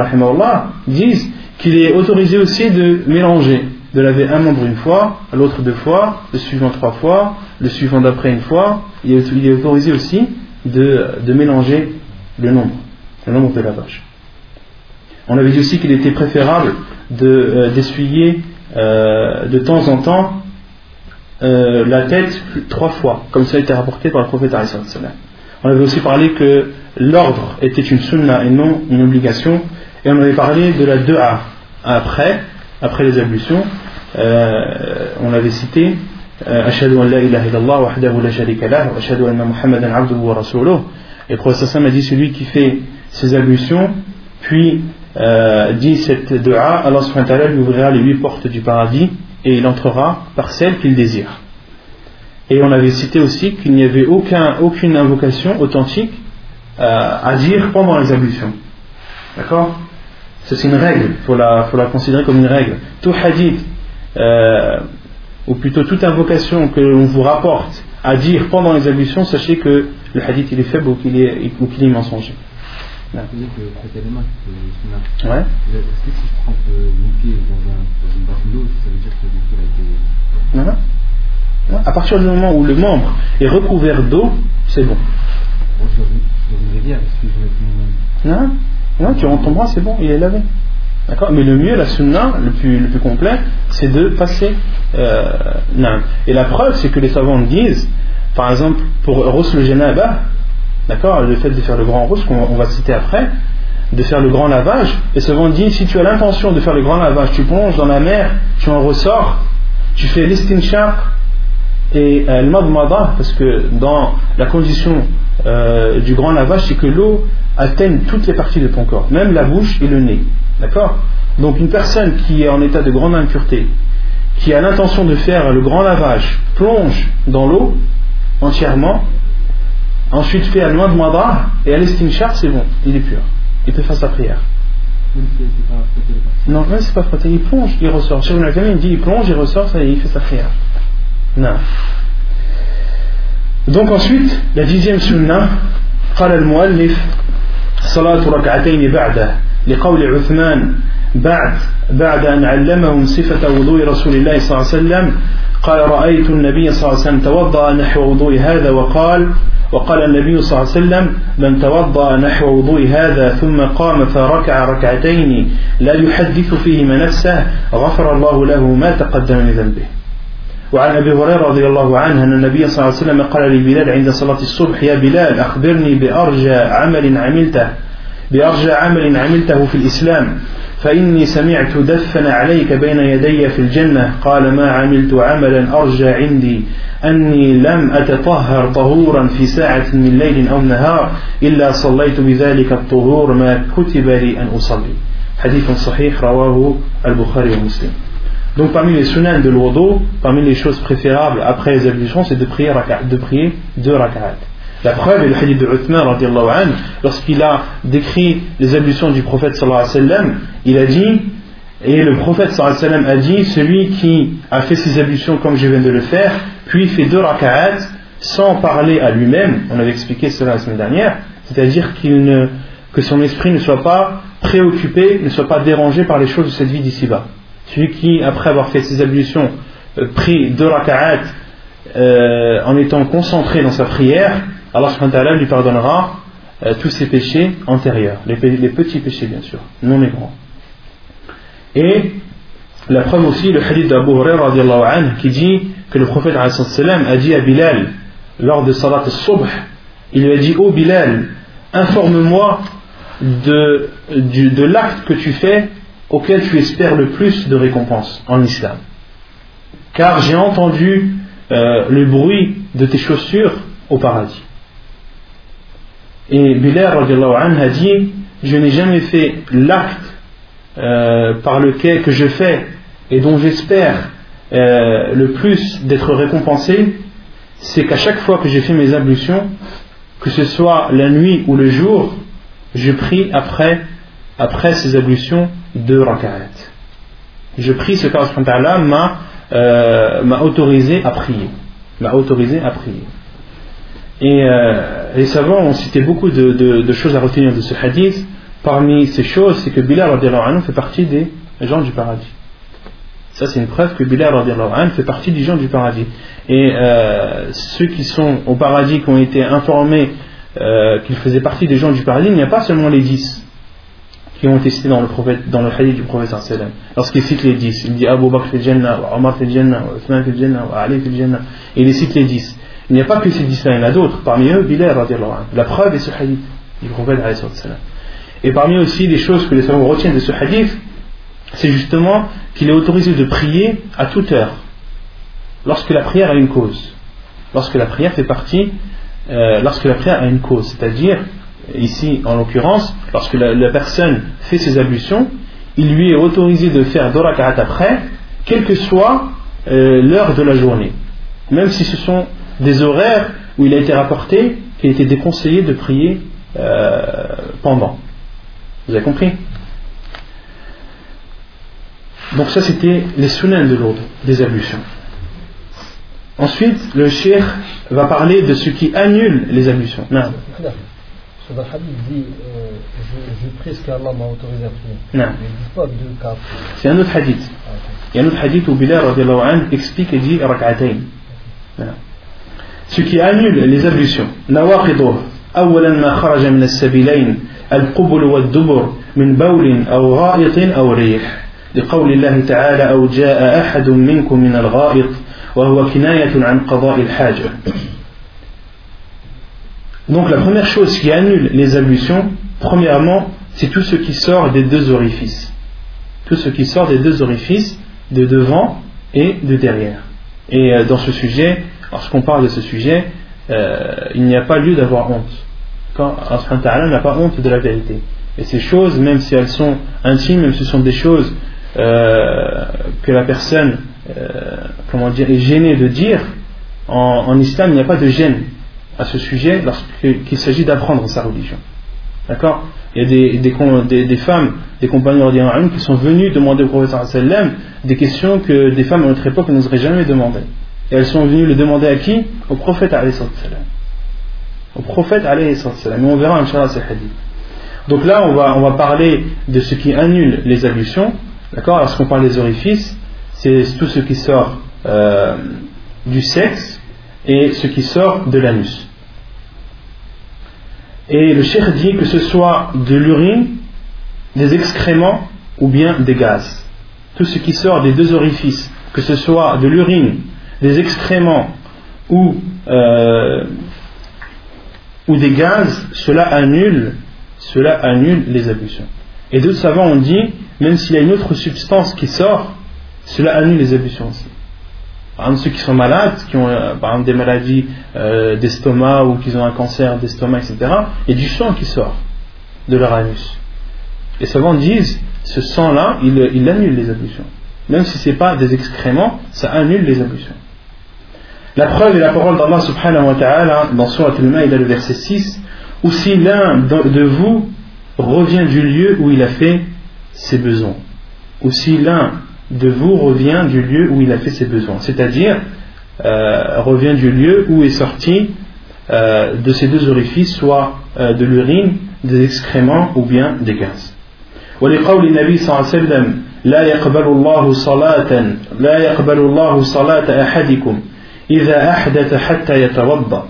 disent qu'il est autorisé aussi de mélanger de laver un membre une fois, l'autre deux fois, le suivant trois fois, le suivant d'après une fois. Il est, autorisé aussi de, mélanger le nombre, le nombre de lavages. On avait dit aussi qu'il était préférable euh, d'essuyer euh, de temps en temps euh, la tête trois fois, comme ça a été rapporté par le prophète. On avait aussi parlé que l'ordre était une sunna et non une obligation, et on avait parlé de la 2A après, après les ablutions, euh, on l'avait cité an la ilaha illallah wahdahu la sharika lah wa ashadu anna Muhammadan abduhu wa rasuluh. Et le a dit celui qui fait ses ablutions, puis euh, dit cette dua, Allah subhanahu wa ta'ala lui ouvrira les huit portes du paradis et il entrera par celle qu'il désire. Et on avait cité aussi qu'il n'y avait aucun, aucune invocation authentique euh, à dire pendant les ablutions. D'accord? C'est une règle, il faut la, faut la considérer comme une règle. Tout hadith euh, ou plutôt toute invocation que l'on vous rapporte à dire pendant les ablutions, sachez que le hadith il est faible ou qu'il est, ou qu'il est mensonger. Ouais. Est-ce que si je trempe mon pied dans, un, dans une bassine d'eau, ça veut dire que mon pied a été. À partir du moment où le membre est recouvert d'eau, c'est bon. Non, non, tu rentres ton bras, c'est bon, il est lavé. D'accord? Mais le mieux, la sunna, le plus, le plus complet, c'est de passer euh, Et la preuve, c'est que les savants disent, par exemple, pour Rous le Janaba, d'accord, le fait de faire le grand Rous, qu'on va citer après, de faire le grand lavage, et savants disent, si tu as l'intention de faire le grand lavage, tu plonges dans la mer, tu en ressors, tu fais l'istinshaq et euh, le madmada, parce que dans la condition euh, du grand lavage, c'est que l'eau atteigne toutes les parties de ton corps, même la bouche et le nez. D'accord? Donc une personne qui est en état de grande impureté, qui a l'intention de faire le grand lavage, plonge dans l'eau entièrement, ensuite fait un loin de et à l'estinchar, c'est bon, il est pur. Il peut faire sa prière. Non, c'est pas frotter, il plonge, il ressort. Une il dit il plonge, il ressort, ça, il fait sa prière. Non. Donc ensuite, la dixième sunnah, قال المؤلف صلاة ركعتين بعده لقول عثمان بعد بعد أن علمهم صفة وضوء رسول الله صلى الله عليه وسلم قال رأيت النبي صلى الله عليه وسلم توضأ نحو وضوء هذا وقال وقال النبي صلى الله عليه وسلم من توضأ نحو وضوء هذا ثم قام فركع ركعتين لا يحدث فيهما نفسه غفر الله له ما تقدم من ذنبه وعن أبي هريرة رضي الله عنه أن النبي صلى الله عليه وسلم قال لبلال عند صلاة الصبح يا بلال أخبرني بأرجى عمل عملته بأرجى عمل عملته في الإسلام فإني سمعت دفن عليك بين يدي في الجنة. قال ما عملت عملا أرجى عندي أني لم أتطهر طهورا في ساعة من ليل أو نهار إلا صليت بذلك الطهور ما كتب لي أن أصلي. حديث صحيح رواه البخاري ومسلم. Donc parmi les sunan de l'odo, parmi les choses préférables après les ablutions, c'est de prier, de prier deux rak'at. La preuve est le hadith de Uthman lorsqu'il a décrit les ablutions du prophète sallallahu alayhi wa sallam, il a dit, et le prophète sallallahu alayhi wa sallam a dit, celui qui a fait ses ablutions comme je viens de le faire, puis fait deux raka'at sans parler à lui-même, on avait expliqué cela la semaine dernière, c'est-à-dire que son esprit ne soit pas préoccupé, ne soit pas dérangé par les choses de cette vie d'ici-bas. Celui qui, après avoir fait ses ablutions, euh, prie deux raka'at euh, en étant concentré dans sa prière, Allah lui pardonnera euh, tous ses péchés antérieurs, les, petits péchés bien sûr, non les grands. Et la preuve aussi, le hadith d'Abu Hurairah qui dit que le prophète a dit à Bilal lors de Salat al-Subh il lui a dit Oh Bilal, informe-moi de l'acte que tu fais auquel tu espères le plus de récompense en islam. Car j'ai entendu euh, le bruit de tes chaussures au paradis. Et Bilal a dit Je n'ai jamais fait l'acte euh, par lequel que je fais et dont j'espère euh, le plus d'être récompensé, c'est qu'à chaque fois que j'ai fait mes ablutions, que ce soit la nuit ou le jour, je prie après, après ces ablutions deux rak'at. Je prie ce qu'Allah euh, m'a autorisé à prier. M'a autorisé à prier. Et euh, les savants ont cité beaucoup de, de- de choses à retenir de ce hadith. Parmi ces choses, c'est que Bilal anhu fait partie des gens du paradis. Ça, c'est une preuve que Bilal fait partie des gens du paradis. Et euh, ceux qui sont au paradis, qui ont été informés euh, qu'ils faisaient partie des gens du paradis, il n'y a pas seulement les dix qui ont été cités dans le, prophète, dans le hadith du prophète sallam. Lorsqu'il cite les dix, il dit Abu Bakr fil Jannah, Omar fil Jannah, Uthman fil Jannah, Ali fil Jannah. Et il cite les dix. Il n'y a pas que ces dix-là, il y en a d'autres. Parmi eux, Bilal. La preuve est ce hadith du prophète sallam. Et parmi aussi les choses que les savants retiennent de ce hadith, c'est justement qu'il est autorisé de prier à toute heure, lorsque la prière a une cause. Lorsque la prière fait partie, euh, lorsque la prière a une cause, c'est-à-dire, ici en l'occurrence, lorsque la, personne fait ses ablutions, il lui est autorisé de faire deux rak'at après, quelle que soit euh, l'heure de la journée. Même si ce sont des horaires où il a été rapporté qu'il était déconseillé de prier euh, pendant. Vous avez compris? Donc ça c'était les sunnahs de l'ordre des ablutions. Ensuite, le cheikh va parler de ce qui annule les ablutions. Non. Dans le hadith, dit euh, je, je prie ce qu'Allah m'a autorisé à prier. Non. Il ne dit pas deux cas. C'est un autre hadith. Ah, ok. Il y a un autre hadith où Bilal explique et dit rak'atayn. Voilà. Ce qui annule les ablutions. نواقضه أولا ما خرج من السبيلين القبل والدبر من بول أو غائط أو ريح لقول الله تعالى أو جاء أحد منكم من الغائط وهو كناية عن قضاء الحاجة Donc la première chose qui annule les ablutions, premièrement, c'est tout ce qui sort des deux orifices. Tout ce qui sort des deux orifices, de devant et de derrière. Et euh, dans ce sujet, lorsqu'on parle de ce sujet, euh, il n'y a pas lieu d'avoir honte. Quand Allah n'a pas honte de la vérité. Et ces choses, même si elles sont intimes, même si ce sont des choses euh, que la personne, comment dire, est gênée de dire, en islam, il n'y a pas de gêne à ce sujet lorsqu'il s'agit d'apprendre sa religion. D'accord? Il y a des, des, des- des femmes, des compagnons qui sont venus demander au prophète des questions que des femmes à notre époque n'oseraient jamais demander. Et elles sont venues le demander à qui? Au prophète sallam. Au prophète sallam. Et on verra, Inch'Allah, ces hadiths. Donc là, on va, on va parler de ce qui annule les ablutions. D'accord? Lorsqu'on parle des orifices, c'est tout ce qui sort euh, du sexe et ce qui sort de l'anus. Et le cheikh dit que ce soit de l'urine, des excréments ou bien des gaz. Tout ce qui sort des deux orifices, que ce soit de l'urine, des excréments ou, euh, ou des gaz, cela annule, cela annule les ablutions. Et d'autres savants ont dit, même s'il y a une autre substance qui sort, cela annule les ablutions aussi. Par exemple, ceux qui sont malades, qui ont euh, par exemple des maladies euh, d'estomac ou qui ont un cancer d'estomac, etc., a du sang qui sort de leur anus. Les savants disent, ce sang-là, il, il annule les ablutions. Même si ce n'est pas des excréments, ça annule les ablutions. La preuve est la parole d'Allah subhanahu wa ta'ala dans Surat al-Ma'idah, le verset 6, où si l'un de vous revient du lieu où il a fait ses besoins, ou si l'un de vous revient du lieu où il a fait ses besoins, c'est-à-dire euh, revient du lieu où est sorti euh, de ces deux orifices, soit euh, de l'urine, des excréments ou bien des gaz. ولقول النبي صلى الله عليه وسلم لا يقبل الله صلاة لا يقبل الله صلاة أحدكم إذا أحدث حتى يتوضأ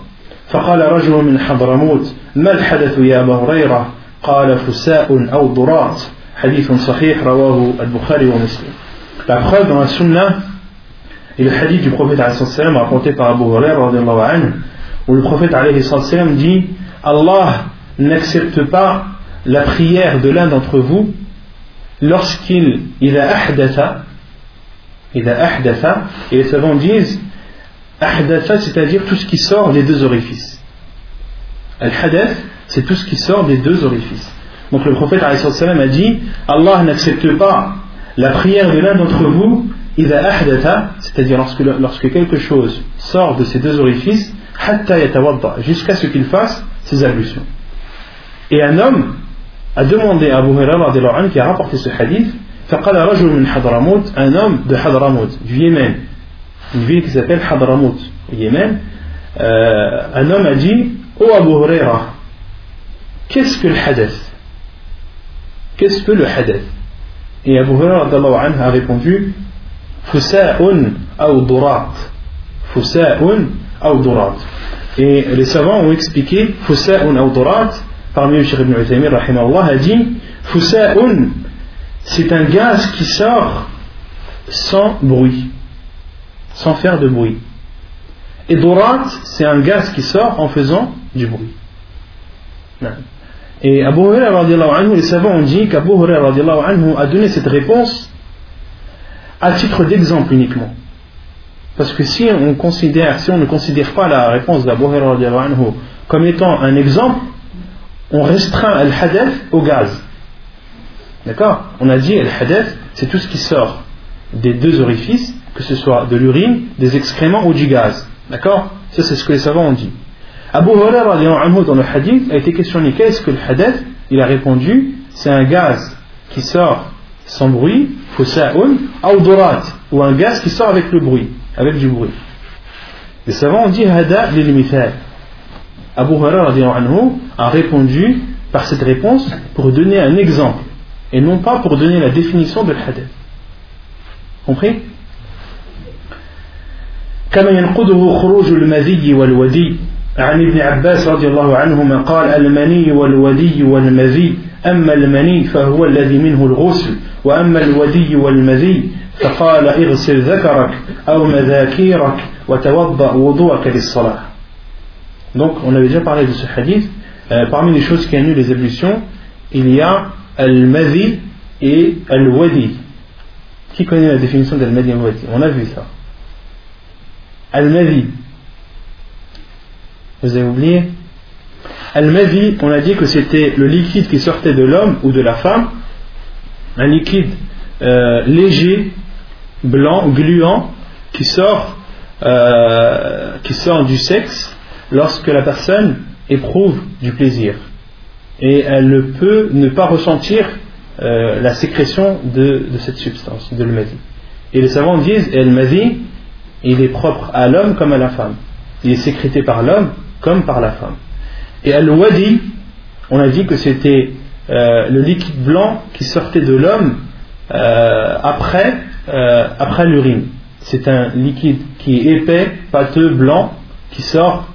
فقال رجل من حضرموت ما الحدث يا أبا هريرة قال فساء أو ضراط حديث صحيح رواه البخاري ومسلم la preuve dans la sunna est le hadith du prophète raconté par Abu Hurairah où le prophète dit Allah n'accepte pas la prière de l'un d'entre vous lorsqu'il il a ahdatha il a ahdatha et les savants disent ahdatha c'est-à-dire tout ce qui sort des deux orifices. Al-hadath c'est tout ce qui sort des deux orifices. Donc le prophète a dit Allah n'accepte pas la prière de l'un d'entre vous, c'est-à-dire lorsque, quelque chose sort de ces deux orifices, jusqu'à ce qu'il fasse ses ablutions. Et un homme a demandé à Abu Hurairah qui a rapporté ce hadith, un homme de Hadramout, du Yémen, une ville qui s'appelle Hadramout, au Yémen, euh, un homme a dit Ô oh Abu Hurairah, qu'est-ce que le hadith? Qu'est-ce que le hadith? Et Abu Hurairah a répondu Fusa'un ou durat. Fusa'un ou durat. Et les savants ont expliqué Fusa'un ou durat. Parmi eux, Cheikh ibn Uthaymin a dit Fusa'un, c'est un gaz qui sort sans bruit, sans faire de bruit. Et durat, c'est un gaz qui sort en faisant du bruit. Et Abu Hurairah, les savants ont dit qu'Abu Hurairah a donné cette réponse à titre d'exemple uniquement. Parce que si on considère, si on ne considère pas la réponse d'Abu Hurairah comme étant un exemple, on restreint al-hadath au gaz. D'accord? On a dit al-hadath, c'est tout ce qui sort des deux orifices, que ce soit de l'urine, des excréments ou du gaz. D'accord? Ça, c'est ce que les savants ont dit. Abu Hurairah dans le hadith a été questionné qu'est-ce que le hadath Il a répondu c'est un gaz qui sort sans bruit, fusa'un, audorat, ou un gaz qui sort avec le bruit, avec du bruit. Les savants ont dit hada lil mithal. Abu Hurairah a répondu par cette réponse pour donner un exemple et non pas pour donner la définition de l'hadith. Compris كما ينقضه خروج المذي والودي عن ابن عباس رضي الله عنهما قال المني والودي والمذي أما المني فهو الذي منه الغسل وأما الودي والمذي فقال اغسل ذكرك أو مذاكيرك وتوضأ وضوءك للصلاة Donc, on avait déjà parlé de ce hadith. Euh, parmi les choses qui annulent les ablutions, il y a al-madhi et al-wadi. Qui connaît la définition d'al-madhi et al-wadi On a vu ça. Al-madhi. Vous avez oublié Al-madhi, on a dit que c'était le liquide qui sortait de l'homme ou de la femme un liquide euh, léger, blanc, gluant, qui sort, euh, qui sort du sexe lorsque la personne éprouve du plaisir. Et elle ne peut ne pas ressentir euh, la sécrétion de, cette substance, de l'mazi. Et les savants disent, el mazi, il est propre à l'homme comme à la femme. Il est sécrété par l'homme comme par la femme. Et al-wadi, on a dit que c'était euh, le liquide blanc qui sortait de l'homme euh, après, euh, après l'urine. C'est un liquide qui est épais, pâteux, blanc, qui sort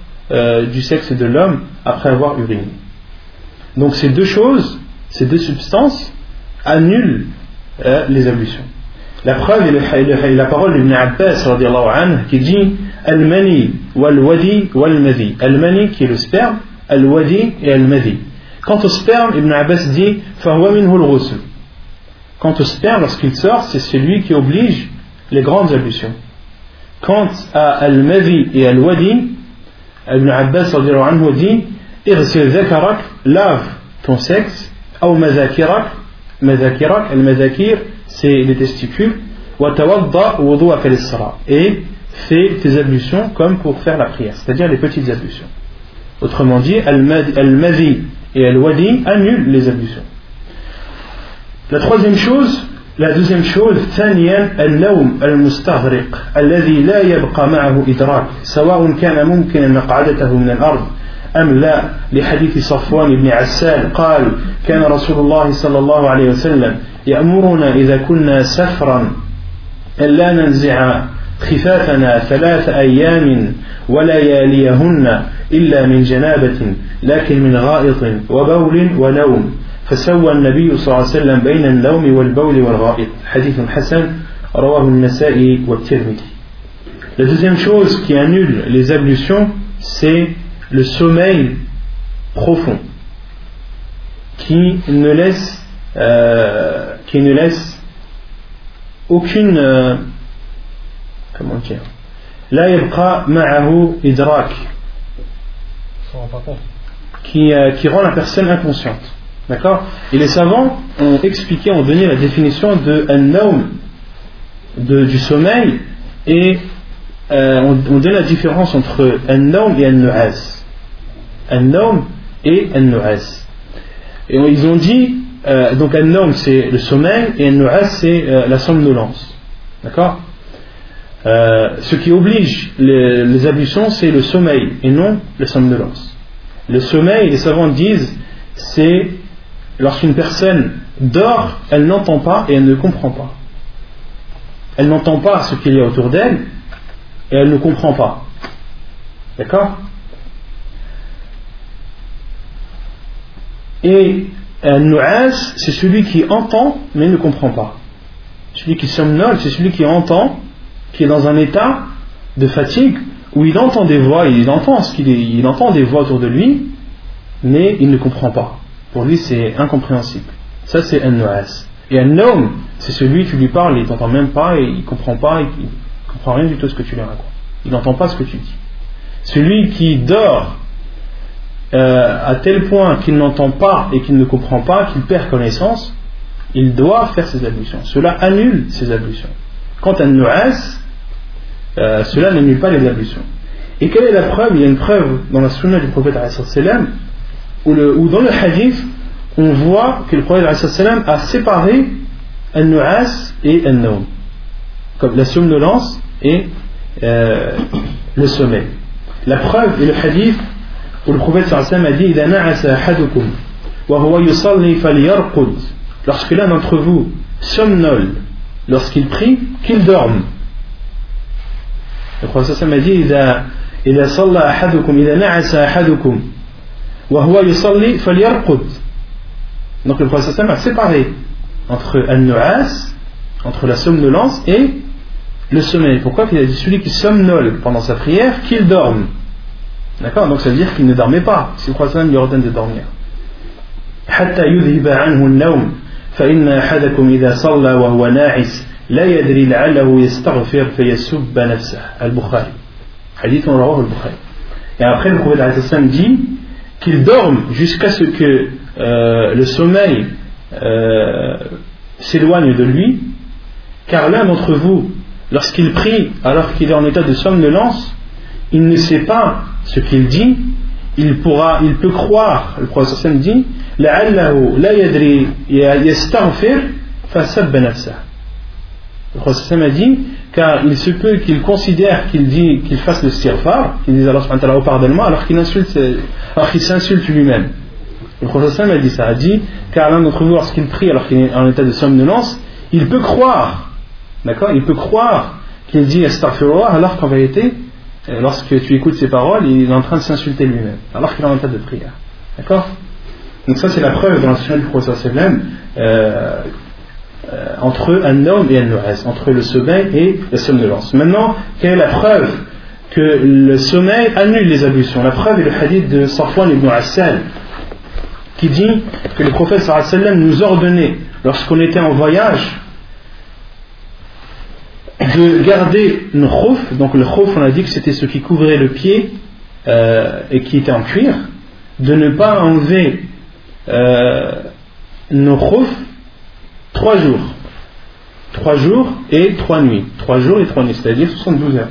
du sexe de l'homme après avoir uriné. Donc ces deux choses, ces deux substances, annulent les ablutions. La preuve est la parole d'Ibn Abbas qui dit Al-Mani wal-Wadi est le et Al-Madi. Quant au sperme, Ibn Abbas dit Quant au sperme, lorsqu'il sort, c'est celui qui oblige les grandes ablutions. Quant à Al-Madi et Al-Wadi, Ibn Abbas dit lave ton sexe, mazakirak, mazakirak, c'est les testicules, fais tes ablutions comme pour faire la prière, c'est-à-dire les petites ablutions. Autrement dit, al-madi et al-wadi annulent les ablutions. La troisième chose, la deuxième chose, ثانيا النوم المستغرق الذي لا يبقى معه إدراك سواء كان ممكنا مقعدته من الأرض أم لا لحديث صفوان بن عسال قال كان رسول الله صلى الله عليه وسلم يأمرنا إذا كنا سفرا ألا ننزع خفافنا ثلاث أيام ولياليهن إلا من جنابة لكن من غائط وبول ونوم فسوى النبي صلى الله عليه وسلم بين النوم والبول والغائط حديث حسن رواه النسائي والترمذي La deuxième chose qui annule les ablutions, c'est le sommeil profond qui ne laisse, euh, qui ne laisse aucune. euh, Comment dire La yabqa ma'ahu idrak. Qui, euh, qui rend la personne inconsciente. D'accord? Et les savants ont expliqué, ont donné la définition de un de, du sommeil, et euh, on, donne la différence entre un et un nuaz. Un et un nuaz. Et ils ont dit, euh, donc un c'est le sommeil, et un nuaz c'est euh, la somnolence. D'accord? Euh, Ce qui oblige les, les ablutions, c'est le sommeil, et non la somnolence. Le sommeil, les savants disent, c'est lorsqu'une personne dort, elle n'entend pas et elle ne comprend pas. Elle n'entend pas ce qu'il y a autour d'elle et elle ne comprend pas. D'accord? Et un nu'as, c'est celui qui entend mais ne comprend pas. Celui qui somnole, c'est celui qui entend, qui est dans un état de fatigue où il entend des voix, il entend ce qu'il entend des voix autour de lui, mais il ne comprend pas. Pour lui, c'est incompréhensible. Ça, c'est un nu'as. Et un homme, c'est celui qui lui parle, il t'entend même pas et il comprend pas, et il comprend rien du tout ce que tu lui racontes. Il n'entend pas ce que tu dis. Celui qui dort euh, à tel point qu'il n'entend pas et qu'il ne comprend pas, qu'il perd connaissance, il doit faire ses ablutions. Cela annule ses ablutions. Quant à nu'as, euh, cela n'annule pas les ablutions. Et quelle est la preuve? Il y a une preuve dans la sunna du prophète où, le, où dans le hadith, on voit que le prophète a séparé An-Nu'as et An-Naum, comme la somnolence et euh, le sommeil. La preuve est le hadith où le prophète a dit Lorsque l'un d'entre vous somnole lorsqu'il prie, qu'il dorme. Alayhi wa sallam a dit إذا إذا صلى أحدكم إذا نعس أحدكم وهو يصلي فليرقد Donc le prophète sallam a séparé entre al-nu'as, entre la somnolence et le sommeil. Pourquoi qu'il a dit celui qui somnole pendant sa prière, qu'il dorme. D'accord Donc ça veut dire qu'il ne dormait pas. Si le prophète sallam lui ordonne de dormir. حتى يذهب عنه النوم فإن أحدكم إذا صلى وهو ناعس لا يدري لعله يستغفر فيسب نفسه البخاري حديث رواه البخاري et après le prophète alayhi salam dit qu'il dorme jusqu'à ce que euh, le sommeil euh, s'éloigne de lui car l'un d'entre vous lorsqu'il prie alors qu'il est en état de somnolence il ne sait pas ce qu'il dit il pourra il peut croire le prophète sallam dit لعله لا يدري يستغفر فسب نفسه le prophète a dit car il se peut qu'il considère qu'il dit qu'il fasse le stirfar qu'il dise Allah subhanahu oh, pardonne-moi alors qu'il insulte alors qu'il s'insulte lui-même. Le prophète a dit ça a dit car l'un d'entre vous lorsqu'il prie alors qu'il est en état de somnolence il peut croire d'accord il peut croire qu'il dit astaghfirullah alors qu'en vérité euh, lorsque tu écoutes ses paroles il est en train de s'insulter lui-même alors qu'il est en état de prière d'accord? Donc ça c'est la preuve dans la sunna du prophète euh, entre un homme et un nu'as, entre le sommeil et la somnolence. Maintenant, quelle est la preuve que le sommeil annule les ablutions? La preuve est le hadith de Safwan ibn Assal qui dit que le prophète sallam nous ordonnait lorsqu'on était en voyage de garder nos khouf, donc le khouf on a dit que c'était ce qui couvrait le pied euh, et qui était en cuir, de ne pas enlever euh, nos khouf trois jours. Trois jours et trois nuits. Trois jours et trois nuits, c'est-à-dire 72 heures.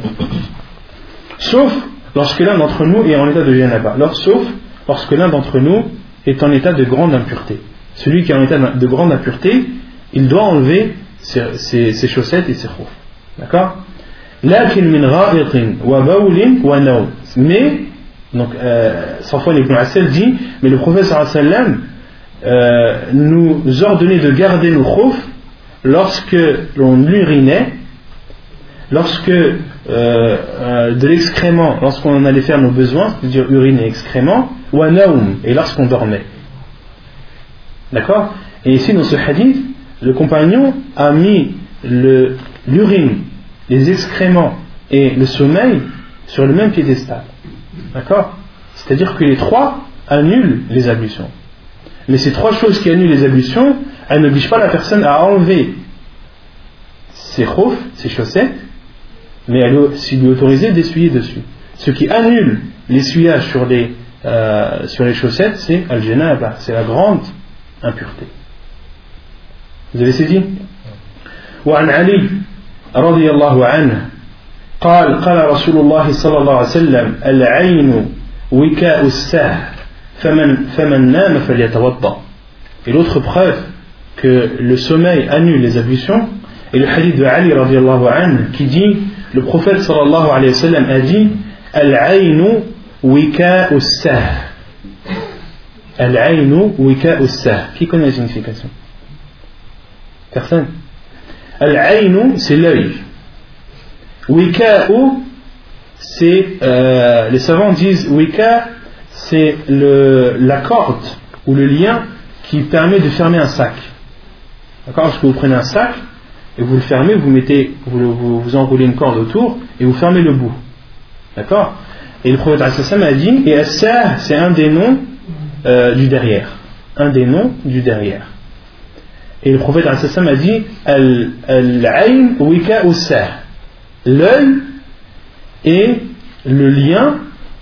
Sauf lorsque l'un d'entre nous est en état de janaba. Alors, sauf lorsque l'un d'entre nous est en état de grande impureté. Celui qui est en état de grande impureté, il doit enlever ses, chaussettes et ses khuf. D'accord? Mais, donc, euh, Safwan ibn Assel dit, mais le prophète sallam euh, nous ordonnait de garder nos khouf lorsque l'on urinait, lorsque euh, euh, de l'excrément, lorsqu'on allait faire nos besoins, c'est-à-dire urine et excrément, ou naum, et lorsqu'on dormait. D'accord? Et ici, dans ce hadith, le compagnon a mis le- l'urine, les excréments et le sommeil sur le même piédestal. D'accord? C'est-à-dire que les trois annulent les ablutions. Mais ces trois choses qui annulent les ablutions, elles n'obligent pas la personne à enlever ses khofs, ses chaussettes, mais elle lui autorisée d'essuyer dessus. Ce qui annule l'essuyage sur les, euh, sur les chaussettes, c'est al c'est la grande impureté. Vous avez saisi وعن علي رضي الله عنه قال قال رسول الله صلى الله عليه وسلم العين وكاء الساه et l'autre preuve que le sommeil annule les ablutions est le hadith de Ali radiallahu anhu qui dit le prophète sallallahu alayhi wa sallam a dit Al-aynu wika ussah. Al-aynu wika ussah. Qui connaît la signification? Personne Al-aynu, c'est l'œil. Wika'u, c'est. Euh, les savants disent Wika, c'est la corde ou le lien qui permet de fermer un sac. D'accord Lorsque vous prenez un sac et vous le fermez, vous mettez, vous, vous, enroulez une corde autour et vous fermez le bout. D'accord Et le prophète a dit Et c'est un des noms euh, du derrière. Un des noms du derrière. Et le prophète a dit Al-ayn wika L'œil est le lien,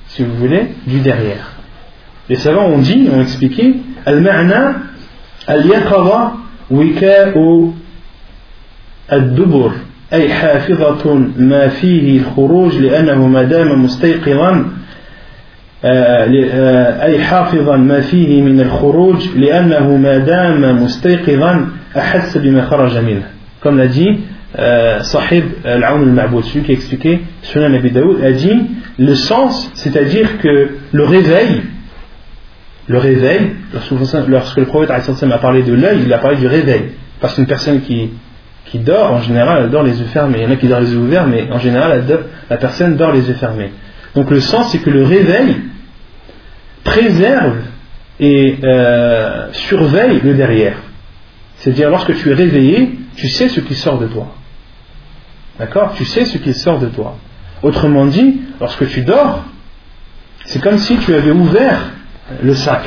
si vous voulez, du derrière. Les savants ont dit, ont expliqué Al-ma'na al-yaqara wika الدبر أي حافظة ما فيه الخروج لأنه ما دام مستيقظا أي حافظا ما فيه من الخروج لأنه ما دام مستيقظا أحس بما خرج منه comme l'a dit euh, Sahib Al-Aoun al-Ma'boud celui qui a expliqué Sunan Abi Daoud a dit le sens c'est à dire que le réveil le réveil lorsque, lorsque le prophète a parlé de l'œil il a parlé du réveil parce qu'une personne qui qui dort, en général, elle dort les yeux fermés. Il y en a qui dorment les yeux ouverts, mais en général, la personne dort les yeux fermés. Donc le sens, c'est que le réveil préserve et euh, surveille le derrière. C'est-à-dire, lorsque tu es réveillé, tu sais ce qui sort de toi. D'accord? Tu sais ce qui sort de toi. Autrement dit, lorsque tu dors, c'est comme si tu avais ouvert le sac.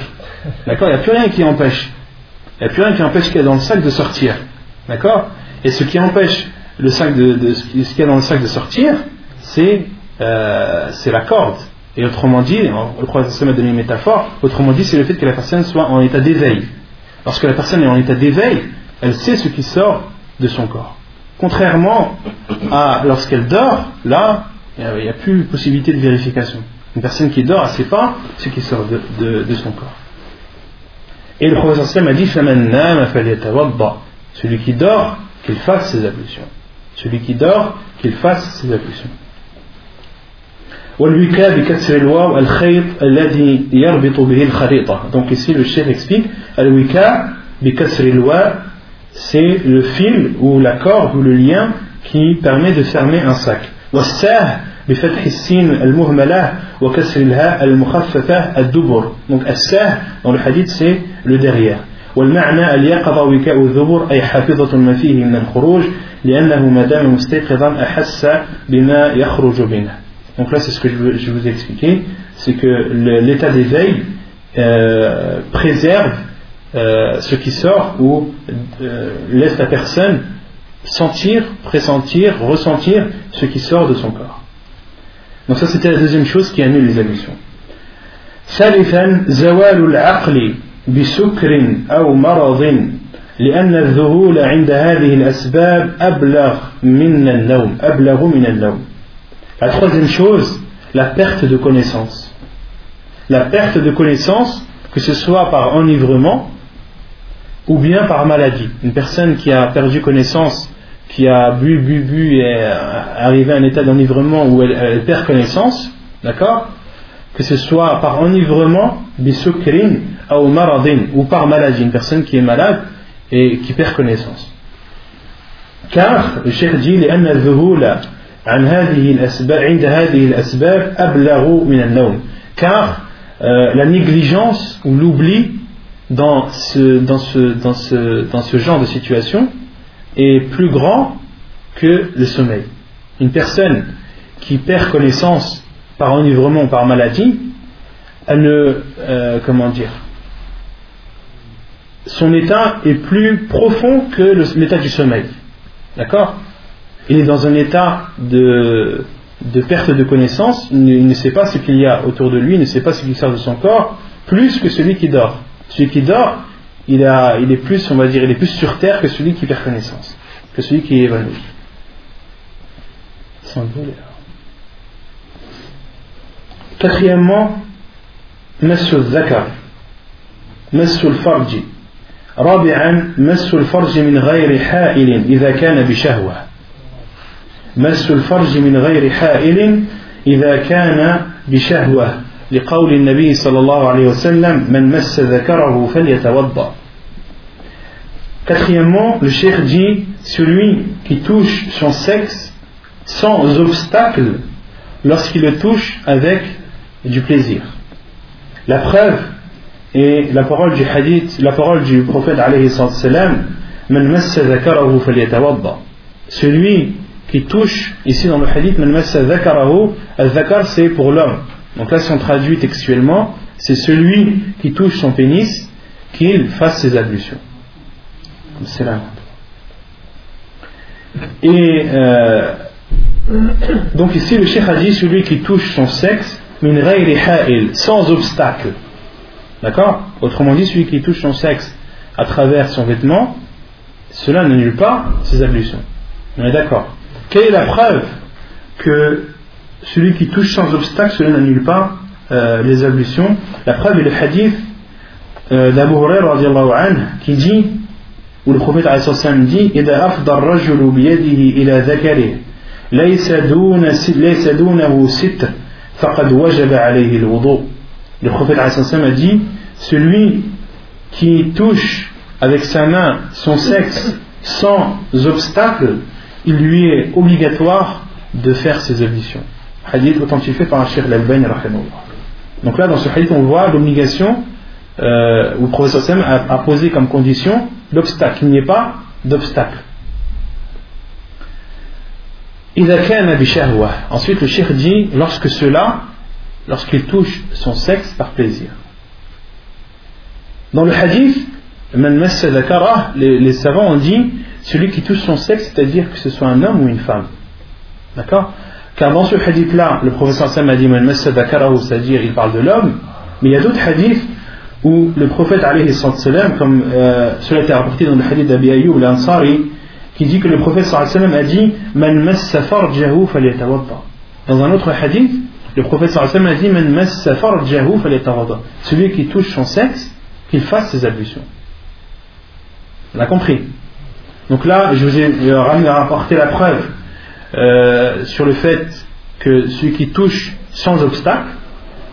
D'accord Il n'y a plus rien qui empêche. Il n'y a plus rien qui empêche qu'il y a dans le sac de sortir. D'accord? Et ce qui empêche le sac de, ce qu'il y a dans le sac de sortir, c'est euh, la corde. Et autrement dit, le prophète a donné une métaphore, autrement dit, c'est le fait que la personne soit en état d'éveil. Lorsque la personne est en état d'éveil, elle sait ce qui sort de son corps. Contrairement à lorsqu'elle dort, là, il n'y a, plus possibilité de vérification. Une personne qui dort, ne sait pas ce qui sort de, son corps. Et le prophète a dit Celui qui dort, qu'il fasse ses ablutions. Celui qui dort, qu'il fasse ses ablutions. donc ici le chef explique c'est le fil ou la corde ou le lien qui permet de fermer un sac بفتح السين المهملة وكسر الهاء المخففة الدبر donc الساه dans le hadith c'est le derrière والمعنى اليقظة وكاء الذبر أي حافظة ما فيه من الخروج لأنه ما دام مستيقظا أحس بما يخرج منه Donc là, c'est ce que je, je vous ai expliqué, c'est que l'état d'éveil euh, préserve euh, ce qui sort ou euh, laisse la personne sentir, pressentir, ressentir ce qui sort de son corps. Donc ça, c'était la deuxième chose qui annule les ablutions. ثالثا زوال العقل بسكر أو مرض لأن الذهول عند هذه الأسباب أبلغ من النوم أبلغ من النوم La troisième chose, la perte de connaissance. La perte de connaissance, que ce soit par enivrement ou bien par maladie. Une personne qui a perdu connaissance, qui a bu, bu, bu et est arrivé à un état d'enivrement où elle, elle perd connaissance, d'accord Que ce soit par enivrement, bisukrin, ou par maladie, une personne qui est malade et qui perd connaissance. Car le cheikh dit لأن الذهول عن هذه الأسباب عند هذه الأسباب أبلغ من النوم car euh, la négligence ou l'oubli dans ce, dans, ce, dans, ce, dans ce genre de situation est plus grand que le sommeil. Une personne qui perd connaissance par enivrement ou par maladie elle ne, euh, comment dire, son état est plus profond que l'état du sommeil. D'accord? Il est dans un état de, perte de connaissance, il ne, il ne sait pas ce qu'il y a autour de lui, il ne sait pas ce qui sort de son corps, plus que celui qui dort. Celui qui dort, il, a, il est plus, on va dire, il est plus sur terre que celui qui perd connaissance, que celui qui est évanoui. Sans doute, là. Quatrièmement, مسح الذكر مسح الفرج رابعا مسح الفرج من غير حائل إذا كان بشهوة مسح الفرج من غير حائل إذا كان بشهوة لقول النبي صلى الله عليه وسلم من مس ذكره فليتوضأ Quatrièmement, le cheikh dit celui qui touche son sexe sans obstacle lorsqu'il le touche avec du plaisir. La preuve est la parole du hadith, la parole du prophète alayhi salam, Man massa dhakarahu falyatawadda. Celui qui touche, ici dans le hadith, Man massa dhakarahu, al-dhakar c'est pour l'homme. Donc là, si on traduit textuellement, c'est celui qui touche son pénis qu'il fasse ses ablutions. C'est là. Et euh, donc ici, le cheikh a dit celui qui touche son sexe sans obstacle. D'accord? Autrement dit, celui qui touche son sexe à travers son vêtement, cela n'annule pas ses ablutions. On est d'accord? Quelle est la preuve que celui qui touche sans obstacle, cela n'annule pas euh, les ablutions La preuve est le hadith euh, d'Abu Hurairah radiallahu anhu, qui dit, où le prophète alayhi sallam dit إذا أفضى الرجل بيده إلى ذكره ليس دون ليس دونه ستر فقد وجب عليه الوضوء le prophète alayhi sallam a dit celui qui touche avec sa main son sexe sans obstacle il lui est obligatoire de faire ses ablutions hadith authentifié par Sheikh Al-Albani donc là dans ce hadith on voit l'obligation euh, où le professeur Sam a, posé comme condition l'obstacle il n'y ait pas d'obstacle. Ensuite le Sheikh dit lorsque cela lorsqu'il touche son sexe par plaisir. Dans le hadith les savants ont dit celui qui touche son sexe c'est à dire que ce soit un homme ou une femme. D'accord? Car dans ce hadith-là, le professeur Sam a dit c'est-à-dire il parle de l'homme, mais il y a d'autres hadiths où le prophète, comme euh, cela a été rapporté dans le hadith d'Abi Ayyub l'Ansari, qui dit que le prophète a dit Man. Dans un autre hadith, le prophète a dit Man. Celui qui touche son sexe, qu'il fasse ses ablutions. On a compris. Donc là, je vous ai euh, ramené à rapporter la preuve euh, sur le fait que celui qui touche sans obstacle,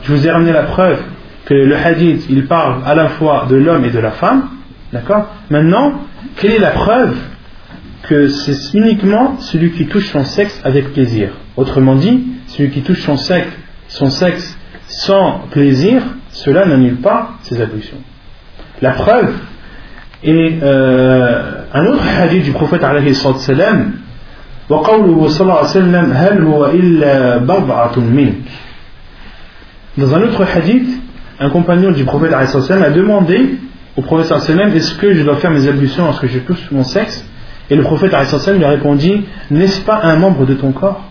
je vous ai ramené la preuve que le hadith, il parle à la fois de l'homme et de la femme. D'accord? Maintenant, quelle est la preuve que c'est uniquement celui qui touche son sexe avec plaisir? Autrement dit, celui qui touche son sexe, son sexe sans plaisir, cela n'annule pas ses ablutions. La preuve est euh, un autre hadith du prophète alayhi salam وقوله صلى الله عليه وسلم هل هو إلا بضعة منك Dans un autre hadith, un compagnon du prophète alayhi salam a demandé au prophète sallam est-ce que je dois faire mes ablutions lorsque je touche mon sexe Et le prophète alayhi salam lui a répondu n'est-ce pas un membre de ton corps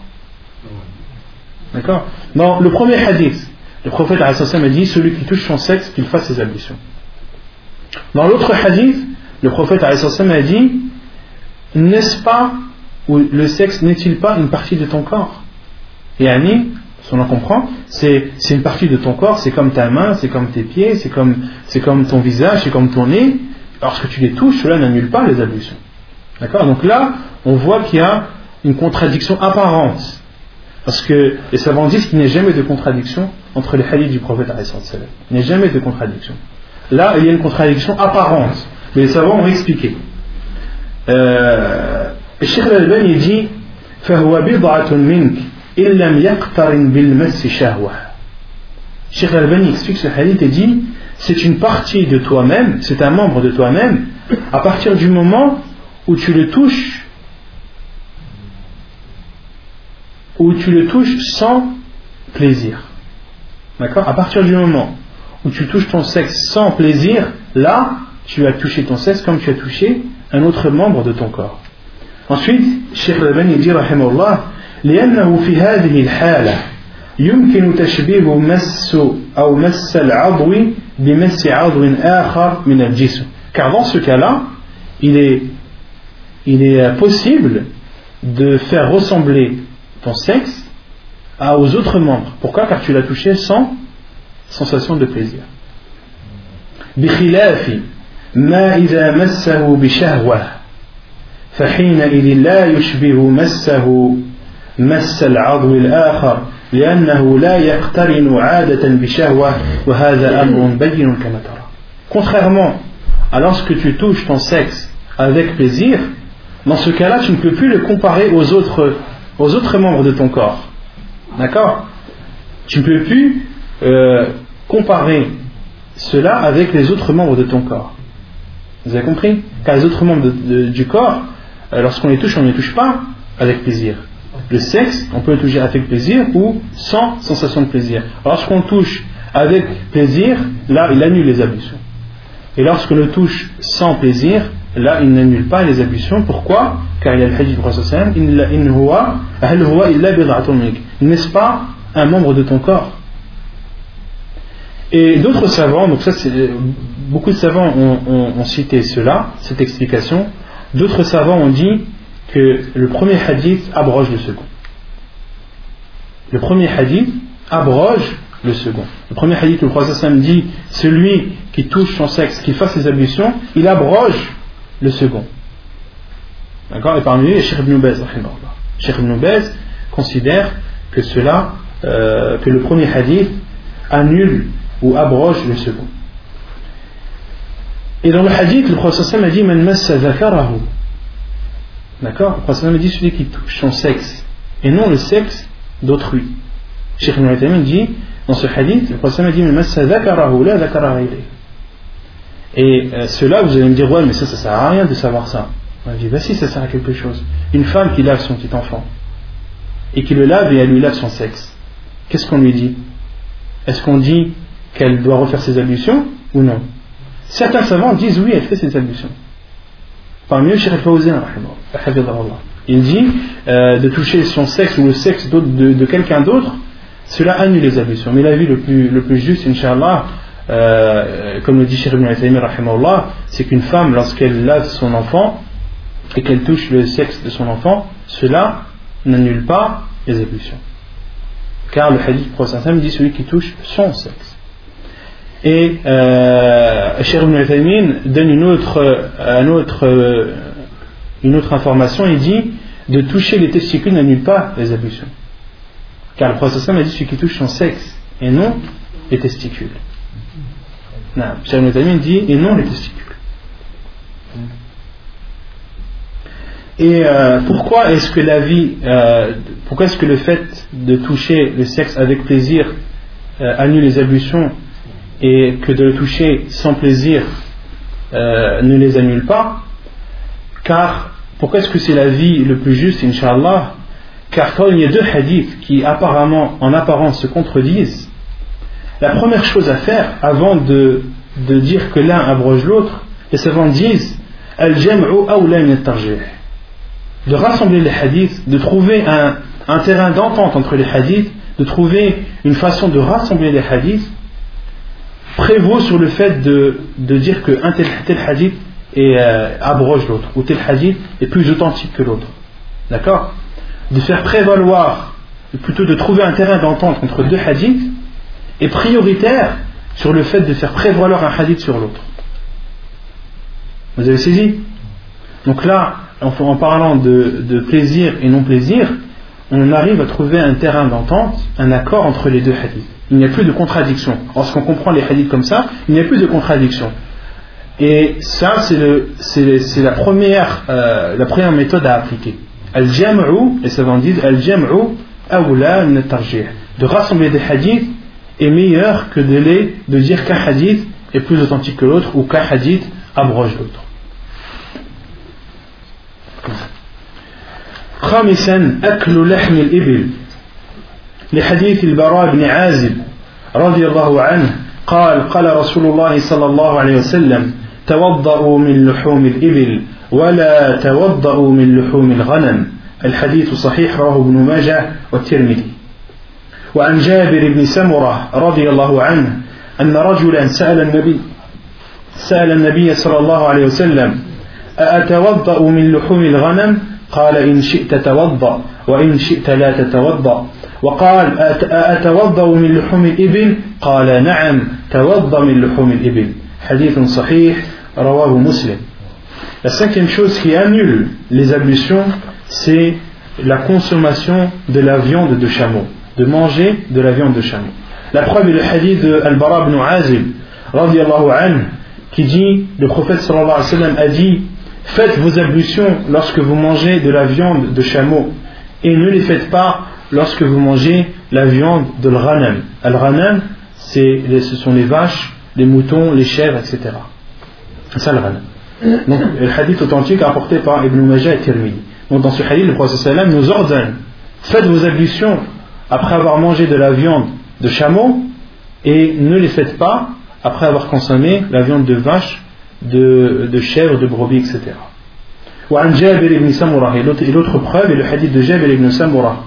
D'accord Dans le premier hadith, le prophète alayhi salam a dit celui qui touche son sexe, qu'il fasse ses ablutions. Dans l'autre hadith, le prophète alayhi a dit N'est-ce pas, ou le sexe n'est-il pas une partie de ton corps Et Annie, si on en comprend, c'est une partie de ton corps, c'est comme ta main, c'est comme tes pieds, c'est comme, comme ton visage, c'est comme ton nez. Lorsque tu les touches, cela n'annule pas les ablutions. D'accord? Donc là, on voit qu'il y a une contradiction apparente. Parce que les savants disent qu'il n'y a jamais de contradiction entre les hadiths du prophète. Il n'y a jamais de contradiction. Là, il y a une contradiction apparente, mais les savants ont expliqué. Euh, Cheikh Al-Albani dit فهو بضعة منك إن لم يقترن بالمس شهوة. Cheikh Al-Albani explique ce hadith et dit c'est une partie de toi-même, c'est un membre de toi-même, à partir du moment où tu le touches, où tu le touches sans plaisir. D'accord À partir du moment où tu touches ton sexe sans plaisir, là, tu as touché ton sexe comme tu as touché un autre membre de ton corps. Ensuite, Cheikh Al-Albani dit رحمه الله لأنه في هذه الحالة يمكن تشبيه مس أو مس العضو بمس عضو آخر من الجسم car dans ce cas-là il est, il est possible de faire ressembler ton sexe à, aux autres membres pourquoi car tu l'as touché sans sensation de plaisir بخلاف ما إذا مسه بشهوة فحينئذ لا يشبه مسه مس العضو الآخر لأنه لا يقترن عادة بشهوة وهذا أمر بين كما ترى Contrairement à lorsque tu touches ton sexe avec plaisir, dans ce cas-là, tu ne peux plus le comparer aux autres, aux autres membres de ton corps. D'accord Tu ne peux plus euh, comparer cela avec les autres membres de ton corps. Vous avez compris Car les autres membres de- de- du corps, euh, lorsqu'on les touche, on ne les touche pas avec plaisir. Le sexe, on peut le toucher avec plaisir ou sans sensation de plaisir. Lorsqu'on touche avec plaisir, là, il annule les ablutions. Et lorsqu'on le touche sans plaisir, là, il n'annule pas les ablutions. Pourquoi? Car il y a le hadith du Prophète mink. N'est-ce pas un membre de ton corps? Et d'autres savants, donc ça, c'est, beaucoup de savants ont cité cela, cette explication. D'autres savants ont dit que le premier hadith abroge le second. Le premier hadith abroge le second. Le premier hadith, le prophète dit celui qui touche son sexe, qui fasse ses ablutions, il abroge le second. D'accord? Et parmi eux, Cheikh Ibn Baz. Cheikh Ibn considère que cela, euh, que le premier hadith annule ou abroge le second. Et dans le hadith, le prophète a dit Man massa zakarahu. D'accord? Le prophète a dit celui qui touche son sexe et non le sexe d'autrui. Cheikh Ibn dit dans ce hadith, le prophète a dit Man massa zakarahu la zakara ghayrihi. Et euh, cela, vous allez me dire, ouais, mais ça, ça sert à rien de savoir ça. On dit, bah si, ça sert à quelque chose. Une femme qui lave son petit enfant et qui le lave et elle lui lave son sexe, qu'est-ce qu'on lui dit? Est-ce qu'on dit qu'elle doit refaire ses ablutions ou non? Certains savants disent oui, elle fait ses ablutions. Parmi eux, Cheikh il dit euh, de toucher son sexe ou le sexe de, quelqu'un d'autre, cela annule les ablutions. Mais l'avis le plus, le plus juste, Inch'Allah, euh, comme le dit Cheikh Ibn rahimahullah, c'est qu'une femme, lorsqu'elle lave son enfant et qu'elle touche le sexe de son enfant, cela n'annule pas les ablutions. Car le hadith prophète dit celui qui touche son sexe. Et euh, Ibn donne une autre, autre, euh, une autre information, il dit de toucher les testicules n'annule pas les ablutions. Car le prophète a dit celui qui touche son sexe et non les testicules. Non, dit et non les testicules. Et euh, pourquoi est-ce que la vie, euh, pourquoi est-ce que le fait de toucher le sexe avec plaisir euh, annule les ablutions et que de le toucher sans plaisir euh, ne les annule pas. Car pourquoi est-ce que c'est la vie le plus juste, Inch'Allah Car quand il y a deux hadiths qui apparemment, en apparence, se contredisent, la première chose à faire avant de, de dire que l'un abroge l'autre, les savants disent de rassembler les hadiths, de trouver un, un terrain d'entente entre les hadiths, de trouver une façon de rassembler les hadiths, prévaut sur le fait de, dire qu'un tel, tel hadith euh, abroge l'autre, ou tel hadith est plus authentique que l'autre. D'accord? De faire prévaloir, plutôt de trouver un terrain d'entente entre deux hadiths, est prioritaire sur le fait de faire prévaloir un hadith sur l'autre. Vous avez saisi? Donc là, en, en parlant de, de plaisir et non plaisir, on arrive à trouver un terrain d'entente, un accord entre les deux hadiths. Il n'y a plus de contradiction. Lorsqu'on comprend les hadiths comme ça, il n'y a plus de contradiction. Et ça, c'est le- c'est- c'est la, première, euh, la première méthode à appliquer. Al-jam'u, les savants disent, Al-jam'u awla min at-tarjih. De rassembler des hadiths est meilleur que de, les, de dire qu'un hadith est plus authentique que l'autre ou qu'un hadith abroge l'autre. خامسا أكل لحم الإبل لحديث البراء بن عازب رضي الله عنه قال قال رسول الله صلى الله عليه وسلم توضأوا من لحوم الإبل ولا توضأوا من لحوم الغنم الحديث صحيح رواه ابن ماجه والترمذي. وعن جابر بن سمرة رضي الله عنه أن رجلا سأل النبي سأل النبي صلى الله عليه وسلم أأتوضأ من لحوم الغنم؟ قال إن شئت توضأ وإن شئت لا تتوضأ وقال أأتوضأ من لحوم الإبل قال نعم توضأ من لحوم الإبل حديث صحيح رواه مسلم La cinquième chose qui annule les ablutions, c'est la consommation de la viande de chameau, de manger de la viande de chameau. La preuve est le hadith de Al-Bara ibn Azib, anhu, qui dit, le prophète sallallahu alayhi wa sallam a dit, faites vos ablutions lorsque vous mangez de la viande de chameau, et ne les faites pas lorsque vous mangez la viande de l'ghanam. Al-ghanam, ce sont les vaches, les moutons, les chèvres, etc. C'est ça le. Donc, le hadith authentique apporté par Ibn Majah et Tirmidhi. Donc, dans ce hadith, le prophète nous ordonne faites vos ablutions après avoir mangé de la viande de chameau et ne les faites pas après avoir consommé la viande de vache, de chèvre, de brebis, etc. وعن جابر ibn Samura et l'autre preuve est le hadith de Jabir ibn Samura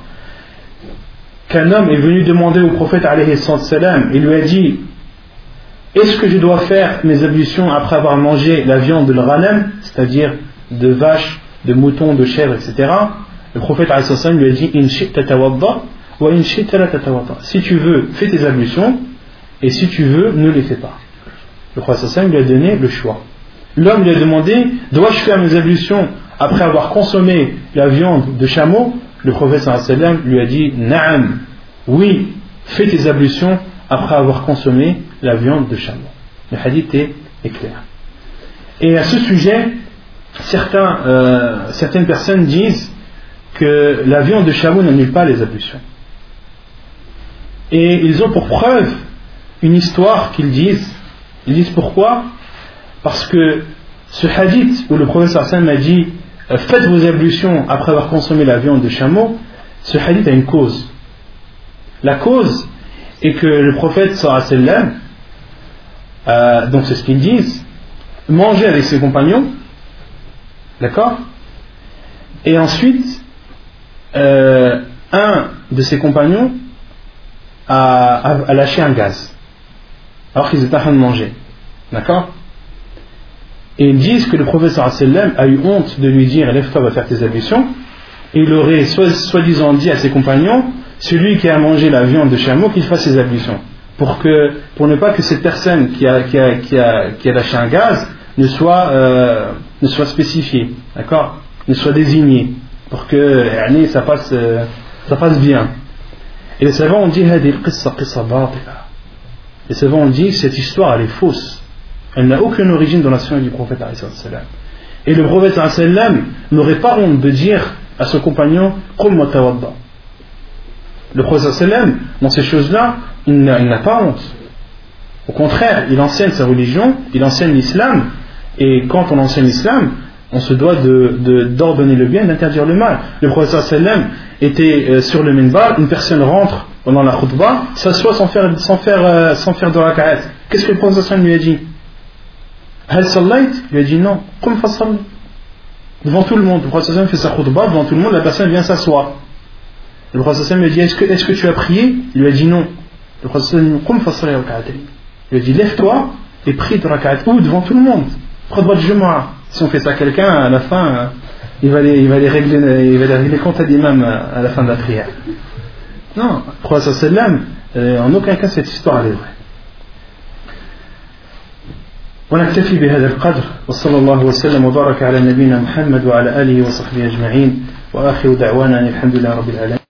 qu'un homme est venu demander au prophète alayhi salam il lui a dit est-ce que je dois faire mes ablutions après avoir mangé la viande de l'ghanam c'est-à-dire de vache, de mouton, de chèvre, etc. Le prophète alayhi lui a dit in wa in si tu veux, fais tes ablutions et si tu veux, ne les fais pas. Le prophète lui a donné le choix. L'homme lui a demandé Dois-je faire mes ablutions après avoir consommé la viande de chameau? Le prophète lui a dit Naam, oui, fais tes ablutions après avoir consommé la viande de chameau. Le hadith est, clair. Et à ce sujet, euh, certaines personnes disent que la viande de chameau n'annule pas les ablutions. Et ils ont pour preuve une histoire qu'ils disent. Ils disent pourquoi? Parce que ce hadith où le professeur Hassan m'a dit euh, Faites vos ablutions après avoir consommé la viande de chameau, ce hadith a une cause. La cause est que le prophète sallam, euh, donc c'est ce qu'ils disent, mangeait avec ses compagnons, d'accord? Et ensuite, euh, un de ses compagnons a lâché un gaz alors qu'ils étaient en train de manger. D'accord? Et ils disent que le professeur a eu honte de lui dire Lève-toi, va faire tes ablutions. Et il aurait soi-disant dit à ses compagnons Celui qui a mangé la viande de chameau, qu'il fasse ses ablutions. Pour, que, pour ne pas que cette personne qui a, qui a, qui a, qui a lâché un gaz ne soit, euh, ne soit spécifiée. D'accord? Ne soit désignée. Pour que ça passe, euh, ça passe bien. Et les savants ont dit et souvent on dit cette histoire elle est fausse. Elle n'a aucune origine dans la science du prophète. Et le prophète n'aurait pas honte de dire à son compagnon Le prophète dans ces choses-là, il n'a pas honte. Au contraire, il enseigne sa religion, il enseigne l'islam, et quand on enseigne l'islam, on se doit d'ordonner le bien d'interdire le mal. Le prophète était euh, sur le minbar, une personne rentre pendant la khutbah, s'assoit sans faire, sans faire, euh, sans faire de. Qu'est-ce que le prophète lui a dit? Hal sallayt? Il lui a dit non, comme fasalli. Devant tout le monde. Le prophète fait sa khutbah, devant tout le monde, la personne vient s'asseoir. Le prophète lui a dit est-ce que, est que tu as prié? Il lui a dit non. Le prophète lui a dit Il lui a dit lève-toi et prie de raka'at. Où Devant tout le monde. Khutbah de Jumu'ah. Si on fait ça à quelqu'un, à la fin, il va les, il va régler, il va les régler à l'imam à la fin de la prière. Non, le prophète sallam, en aucun cas cette histoire est vraie. ونكتفي بهذا القدر وصلى الله وسلم وبارك على نبينا محمد وعلى آله وصحبه أجمعين وآخر دعوانا أن الحمد لله رب العالمين.